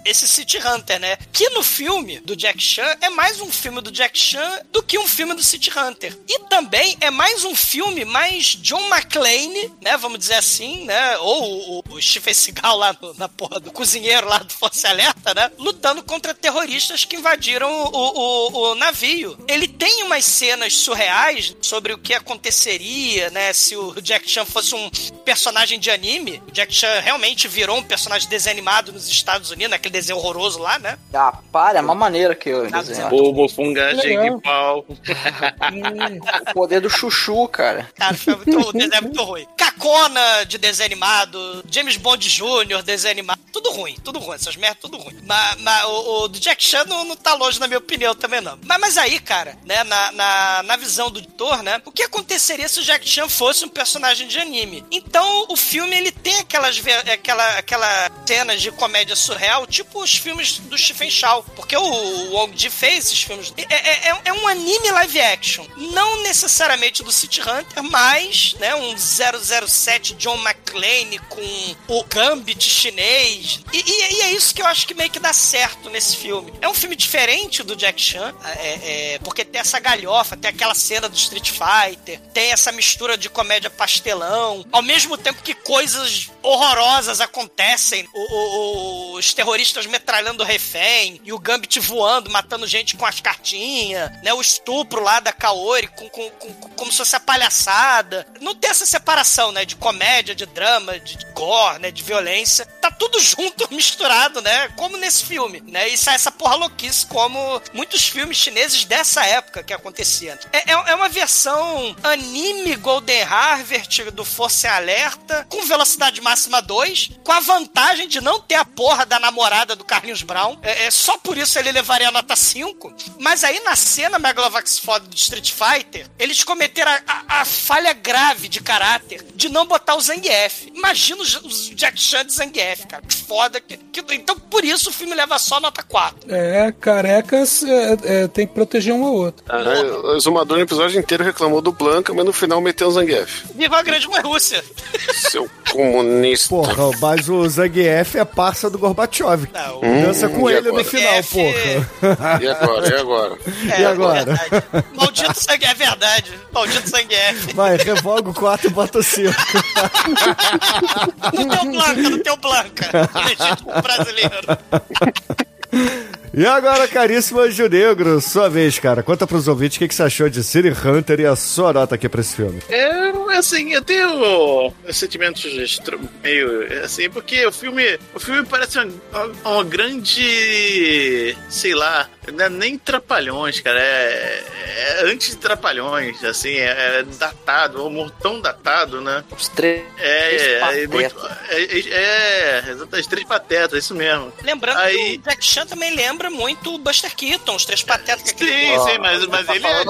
esse City Hunter, né? Que no filme do Jack Chan é mais um filme do Jack Chan do que um filme do City Hunter. E também é mais um filme mais John McClane, né? Vamos dizer assim, né? Ou o, o Stephen Seagal lá no- na porra do cozinheiro lá do Força Alerta, né? Lutando contra terroristas que invadiram o, o- o navio. Ele tem umas cenas surreais sobre o que aconteceria, né? Se o Jack Chan fosse um personagem de anime. O Jack Chan realmente virou um personagem desanimado nos Estados Unidos, aquele desenho horroroso lá, né? Ah, para, é uma maneira que eu desenho. Ô, Mofunga, Legal. Jegue Pau. O poder do chuchu, cara. Cara, foi muito, o desenho é muito ruim. Cacona de desenho animado, James Bond Jr. desenho animado, tudo ruim, tudo ruim, essas merdas, tudo ruim. Mas, mas o, o do Jack Chan não, não tá longe, na minha opinião, também não. Mas, mas aí, cara, né, na, na, na visão do editor, né, o que aconteceria se o Jack Chan fosse um personagem de anime? Então, o filme, ele tem aquelas, aquela, aquela cenas de comédia surreal, tipo os filmes do Stephen Chow, porque o, o Wong Ji fez esses filmes. É, é, é- é um anime live action, não necessariamente do City Hunter, mas, né, um 007 John McClane com o Gambit chinês. E, e- e é isso que eu acho que meio que dá certo nesse filme. É um filme diferente do Jack Chan, é- é, porque tem essa galhofa, tem aquela cena do Street Fighter, tem essa mistura de comédia pastelão, ao mesmo tempo que coisas horrorosas acontecem. O- o- os terroristas metralhando o refém, e o Gambit voando, matando gente com as cartinhas, né? O estupro lá da Kaori, com, com- com- com- como se fosse a palhaçada. Não tem essa separação, né? De comédia, de drama, de, de gore, né? De violência. Tá tudo junto, misturado, né? Como nesse filme, né? E sai essa porra louquice, como muitos filmes chineses dessa época que acontecia. É, é- é uma versão anime Golden Harvest do Força Alerta, com velocidade máxima 2, com a vantagem de não ter a porra da namorada do Carlinhos Brown. É, é só por isso ele levaria a nota 5. Mas aí na cena Megalovax foda do Street Fighter, eles cometeram a, a- a falha grave de caráter de não botar o Zangief. Imagina os, os Jack Chan de Zangief, cara. Que foda. Que, que- então por isso o filme leva só nota 4. É, carecas é, é, tem que proteger um ao outro. Aí, o Zumador no episódio inteiro reclamou do Blanca, mas no final meteu o Zangief. Viva a grande mãe Rússia! Seu comunista. Porra, mas o Zangief é parça do Gorbachev. Não, Dança com ele no agora? final, porra. E agora? E agora? E agora? verdade. Maldito sangue é verdade. Maldito sangue é. Vai, revoga o 4 e bota o 5. No teu Blanca, no teu Blanca. Legítimo brasileiro. E agora, caríssimo Anjo Negro, sua vez, cara. Conta pros ouvintes o que, que você achou de City Hunter e a sua nota aqui pra esse filme. É, assim, eu tenho sentimentos meio assim, porque o filme, o filme parece uma, uma grande, sei lá, não é nem trapalhões, cara, é, é anti-trapalhões, assim, é, é datado, um humor tão datado, né? Os três. É, é, é, patetas. muito, é, é, é, exatamente, três patetas, isso mesmo. Lembrando Aí- que o Jack Chan também lembra muito o Buster Keaton, os três patetas. que Sim, sim, mas, mas tá ele é,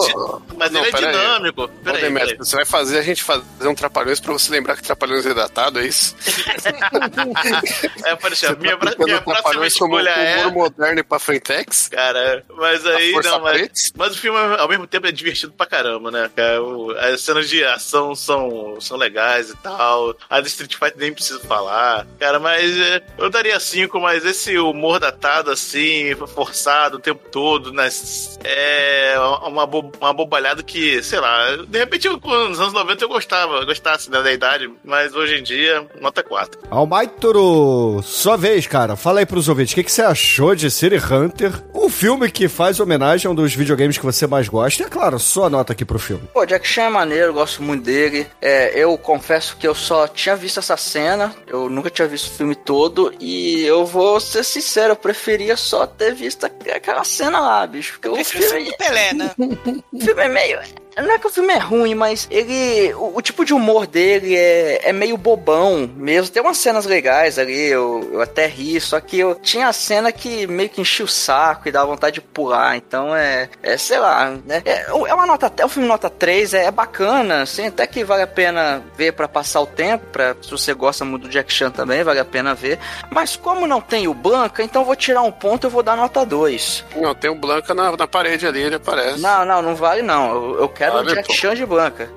mas Não, ele é dinâmico. Peraí, peraí. você vai fazer a gente fazer um Trapalhões pra você lembrar que Trapalhões é datado, é isso? É, parecia, minha, pra- Quando minha próxima Trapalhões escolha é... humor moderno e pra frentex? Cara, mas aí, não, mas, mas o filme ao mesmo tempo é divertido pra caramba, né, cara? O- as cenas de ação são, são legais e tal. A do Street Fighter nem preciso falar. Cara, mas é, eu daria cinco, mas esse humor datado, assim, forçado o tempo todo, nas, é uma, bo- uma bobalhada que, sei lá, de repente eu, nos anos 90 eu gostava, gostasse né, da idade, mas hoje em dia, nota 4. Almaitoro, sua vez, cara. Fala aí pros ouvintes, o que, que você achou de City Hunter? Um filme que faz homenagem a um dos videogames que você mais gosta. E, é claro, sua nota aqui pro filme. Pô, Jack Chan é maneiro, eu gosto muito dele. É, eu confesso que eu só tinha visto essa cena, eu nunca tinha visto o filme todo, e eu vou ser sincero, eu preferia só ter visto aquela cena lá, bicho. Porque o filme, filme do Pelé, né? o filme é meio. Não é que o filme é ruim, mas ele. O, o tipo de humor dele é, é meio bobão mesmo. Tem umas cenas legais ali, eu, eu até ri, só que eu tinha a cena que meio que enchia o saco e dava vontade de pular. Então é. É, sei lá, né? É, é uma nota. É um filme nota 3, é, é bacana, assim, até que vale a pena ver pra passar o tempo. Pra, se você gosta muito do Jack Chan também, vale a pena ver. Mas como não tem o Blanca, então eu vou tirar um ponto e vou dar nota 2. Não, tem um Blanca na, na parede ali, ele aparece. Não, não, não vale não. Eu, eu quero Ah, o Jack Vitor. Chan de Blanca.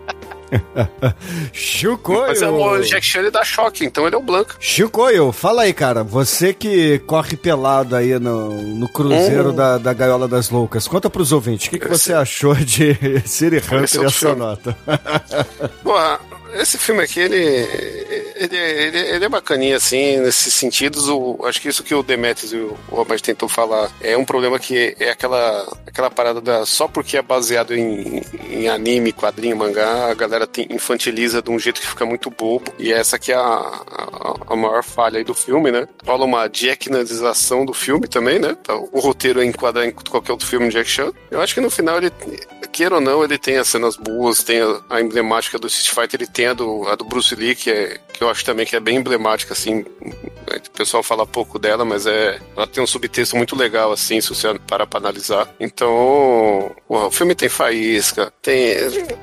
Chicoio! Mas é, o Jack Chan ele dá choque, então ele é o Blanca. Chicoio, fala aí, cara. Você que corre pelado aí no, no cruzeiro Hum. da, da Gaiola das Loucas, conta pros ouvintes, o que, que você achou de City Esse Hunter e a sua nota? Porra, esse filme aqui, ele, ele, ele, ele é bacaninha, assim, nesses sentidos. O, acho que isso que o Demetrius e o Robert tentou falar é um problema que é aquela, aquela parada da. Só porque é baseado em, em anime, quadrinho, mangá, a galera tem- infantiliza de um jeito que fica muito bobo. E essa aqui é a, a, a maior falha aí do filme, né? Rola uma jacknanização do filme também, né? O roteiro é enquadrar em qualquer outro filme de Chan. Eu acho que no final ele queira ou não, ele tem as cenas boas, tem a, a emblemática do Street Fighter, ele tem a do, a do Bruce Lee, que, é, que eu acho também que é bem emblemática, assim. O pessoal fala pouco dela, mas é, ela tem um subtexto muito legal, assim, se você parar pra analisar. Então, o filme tem faísca, tem,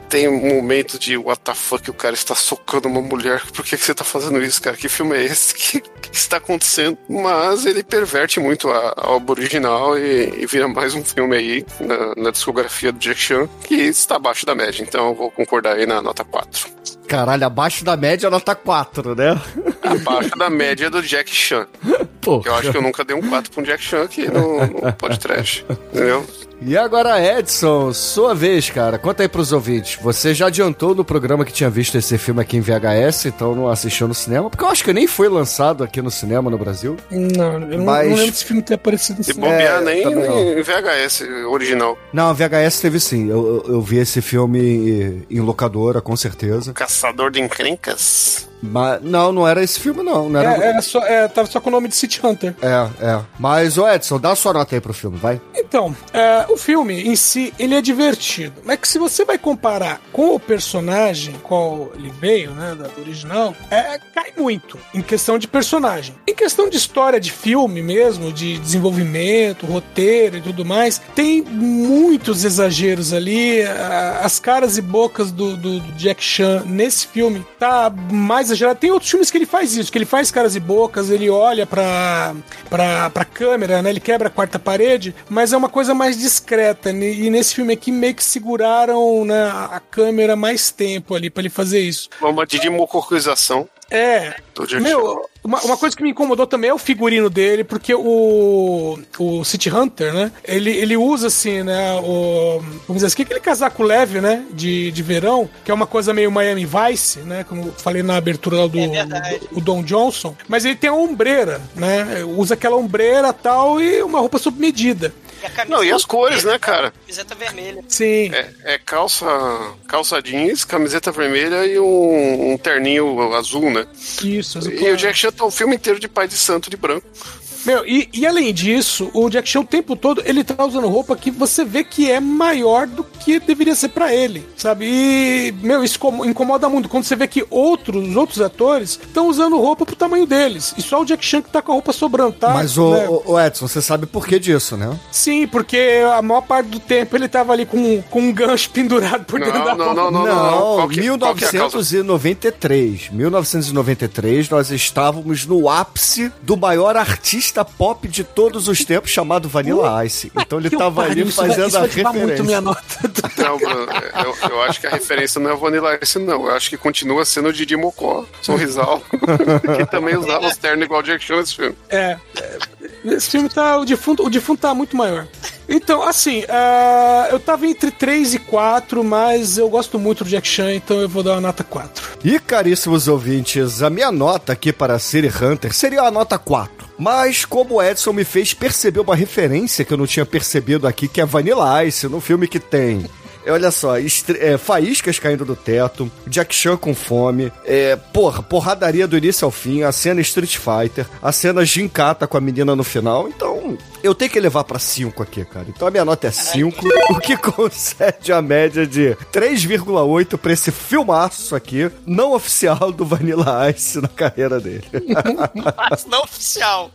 tem momentos de what the fuck, o cara está socando uma mulher, por que, que você tá fazendo isso, cara? Que filme é esse? O que, que está acontecendo? Mas ele perverte muito a, a obra original e, e vira mais um filme aí na, na discografia do Jack Chan, que está abaixo da média, então eu vou concordar aí na nota 4. Caralho, abaixo da média, nota 4, né? Abaixo da média do Jack Chan. Pô. Eu acho que eu nunca dei um 4 pra um Jack Chan aqui no, no podcast. Entendeu? E agora, Edson, sua vez, cara. Conta aí pros ouvintes. Você já adiantou no programa que tinha visto esse filme aqui em VHS, então não assistiu no cinema? Porque eu acho que nem foi lançado aqui no cinema no Brasil. Não, eu não, Mas- não lembro desse filme ter aparecido no cinema. bobear É, nem VHS original. Não, VHS teve sim. Eu, eu, eu vi esse filme em locadora, com certeza. Caçador de encrencas. Mas não, não era esse filme, não. não É, era... era só, é, tava só com o nome de City Hunter. É, é. Mas, ô Edson, dá a sua nota aí pro filme, vai. Então, é, o filme em si, ele é divertido. Mas que se você vai comparar com o personagem, qual ele veio, né, da do original, é, cai muito em questão de personagem. Em questão de história de filme mesmo, de desenvolvimento, roteiro e tudo mais, tem muitos exageros ali. As caras e bocas do, do- do Jack Chan nesse filme tá mais exagerado. Tem outros filmes que ele faz isso, que ele faz caras e bocas, ele olha pra, pra, pra câmera, né? Ele quebra a quarta parede, mas é uma coisa mais discreta. né? E nesse filme aqui meio que seguraram né, a câmera mais tempo ali pra ele fazer isso. Uma de democratização É. Meu, uma, uma coisa que me incomodou também é o figurino dele, porque o, o City Hunter, né? Ele, ele usa assim, né? O, vamos dizer assim, aquele casaco leve, né? De, de verão, que é uma coisa meio Miami Vice, né? Como eu falei na abertura lá do, verdade. do- o Don Johnson. Mas ele tem a ombreira, né? Usa aquela ombreira tal e uma roupa sob medida. E a camisa Não, e as cores, né, cara? Camiseta vermelha. Sim. É, é calça, calça jeans, camiseta vermelha e um, um terninho azul, né? Isso. E o Jack Chan tá o filme inteiro de pai de santo de branco. Meu, e, e além disso, o Jack Chan o tempo todo, ele tá usando roupa que você vê que é maior do que deveria ser pra ele, sabe? E, meu, isso como- incomoda muito quando você vê que outros, outros atores estão usando roupa pro tamanho deles. E só o Jack Chan que tá com a roupa sobrando, tá? Mas, ô, né? ô, Edson, você sabe por que disso, né? Sim, porque a maior parte do tempo ele tava ali com, com um gancho pendurado por dentro da Não, roupa. não, não, não, não. Qual que- qual que é a causa? 1993. 1993, nós estávamos no ápice do maior artista pop de todos os tempos, chamado Vanilla Ice. Então ele tava pariu, ali isso vai- fazendo isso a vai muito referência. minha nota. Não, Bruno, eu, eu acho que a referência não é Vanilla Ice, não. Eu acho que continua sendo o Didi Mocó, Sorrisal, que também usava os ternos igual o Jack Chan nesse filme. É. é, Esse filme tá. O defunto, o defunto tá muito maior. Então, assim, ah, eu tava entre 3 e 4, mas eu gosto muito do Jack Chan, então eu vou dar uma nota 4. E caríssimos ouvintes, a minha nota aqui para City Hunter seria a nota 4. Mas como o Edson me fez perceber uma referência que eu não tinha percebido aqui, que é Vanilla Ice, no filme que tem. É, Olha só, é, faíscas caindo do teto, Jack Chan com fome, é, porra, porradaria do início ao fim, a cena Street Fighter, a cena gincata com a menina no final, então eu tenho que levar pra 5 aqui, cara. Então a minha nota é 5, o que concede a média de 3,8 pra esse filmaço aqui, não oficial do Vanilla Ice na carreira dele. Mas não oficial.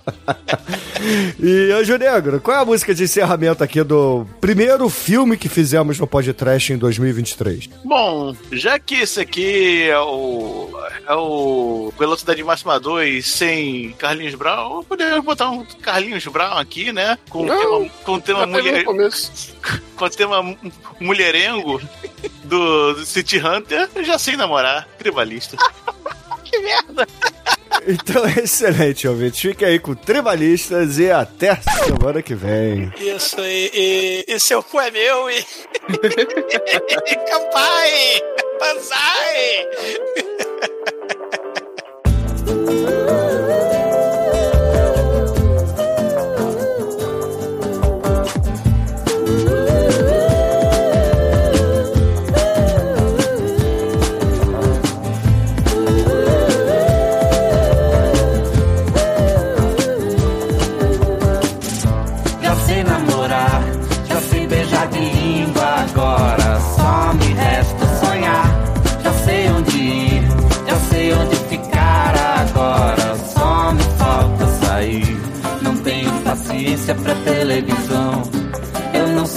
e, Anjo Negro, qual é a música de encerramento aqui do primeiro filme que fizemos no podcast em 2023? Bom, já que esse aqui é o. é o Velocidade Máxima 2 sem Carlinhos Brown, podemos botar um Carlinhos Brown aqui, né? Com Não, tema, com tema mulher, com tema mu- mulherengo. do, do City Hunter, eu já sei namorar. Tribalista. que merda. Então é excelente, ouvinte. Fique aí com Tribalistas e até semana que vem. Isso, e, e, e seu cu é meu e. Campai! Banzai!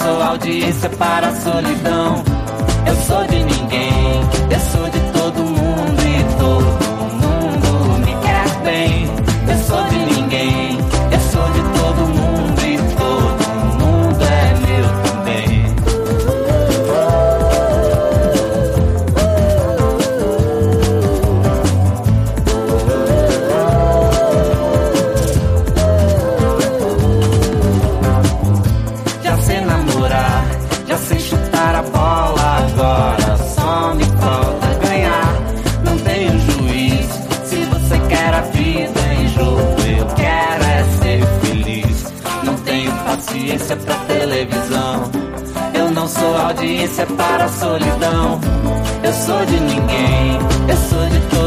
Sou audiência para a solidão. Eu sou de ninguém, eu sou de todo mundo e todo mundo me quer bem. Eu sou de ninguém, sou audiência para a solidão. Eu sou de ninguém, eu sou de todo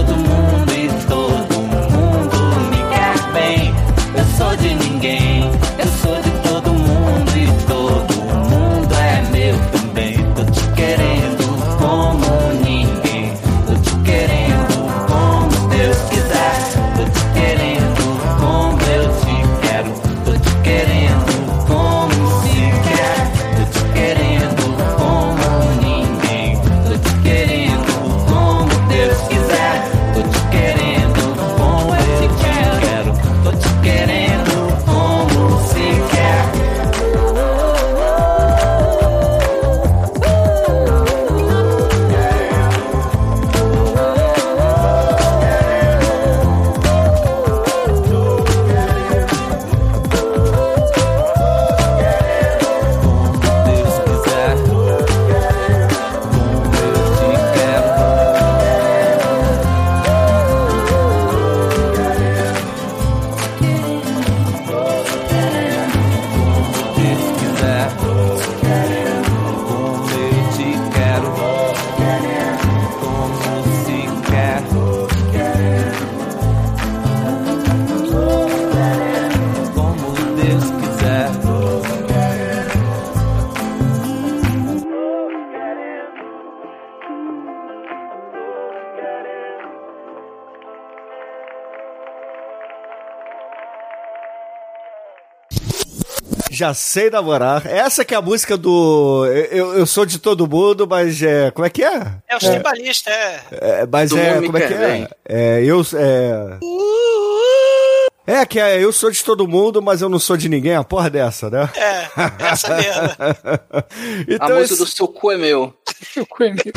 Já sei namorar. Essa que é a música do. Eu, eu sou de todo mundo, mas é. Como é que é? É os tribalistas, é. É, mas Todo é. Como é que é? bem. É, eu. É. É, que é, eu sou de todo mundo, mas eu não sou de ninguém, a porra dessa, né? É, essa mesmo. A então, música esse- do seu cu é meu. Seu cu é meu.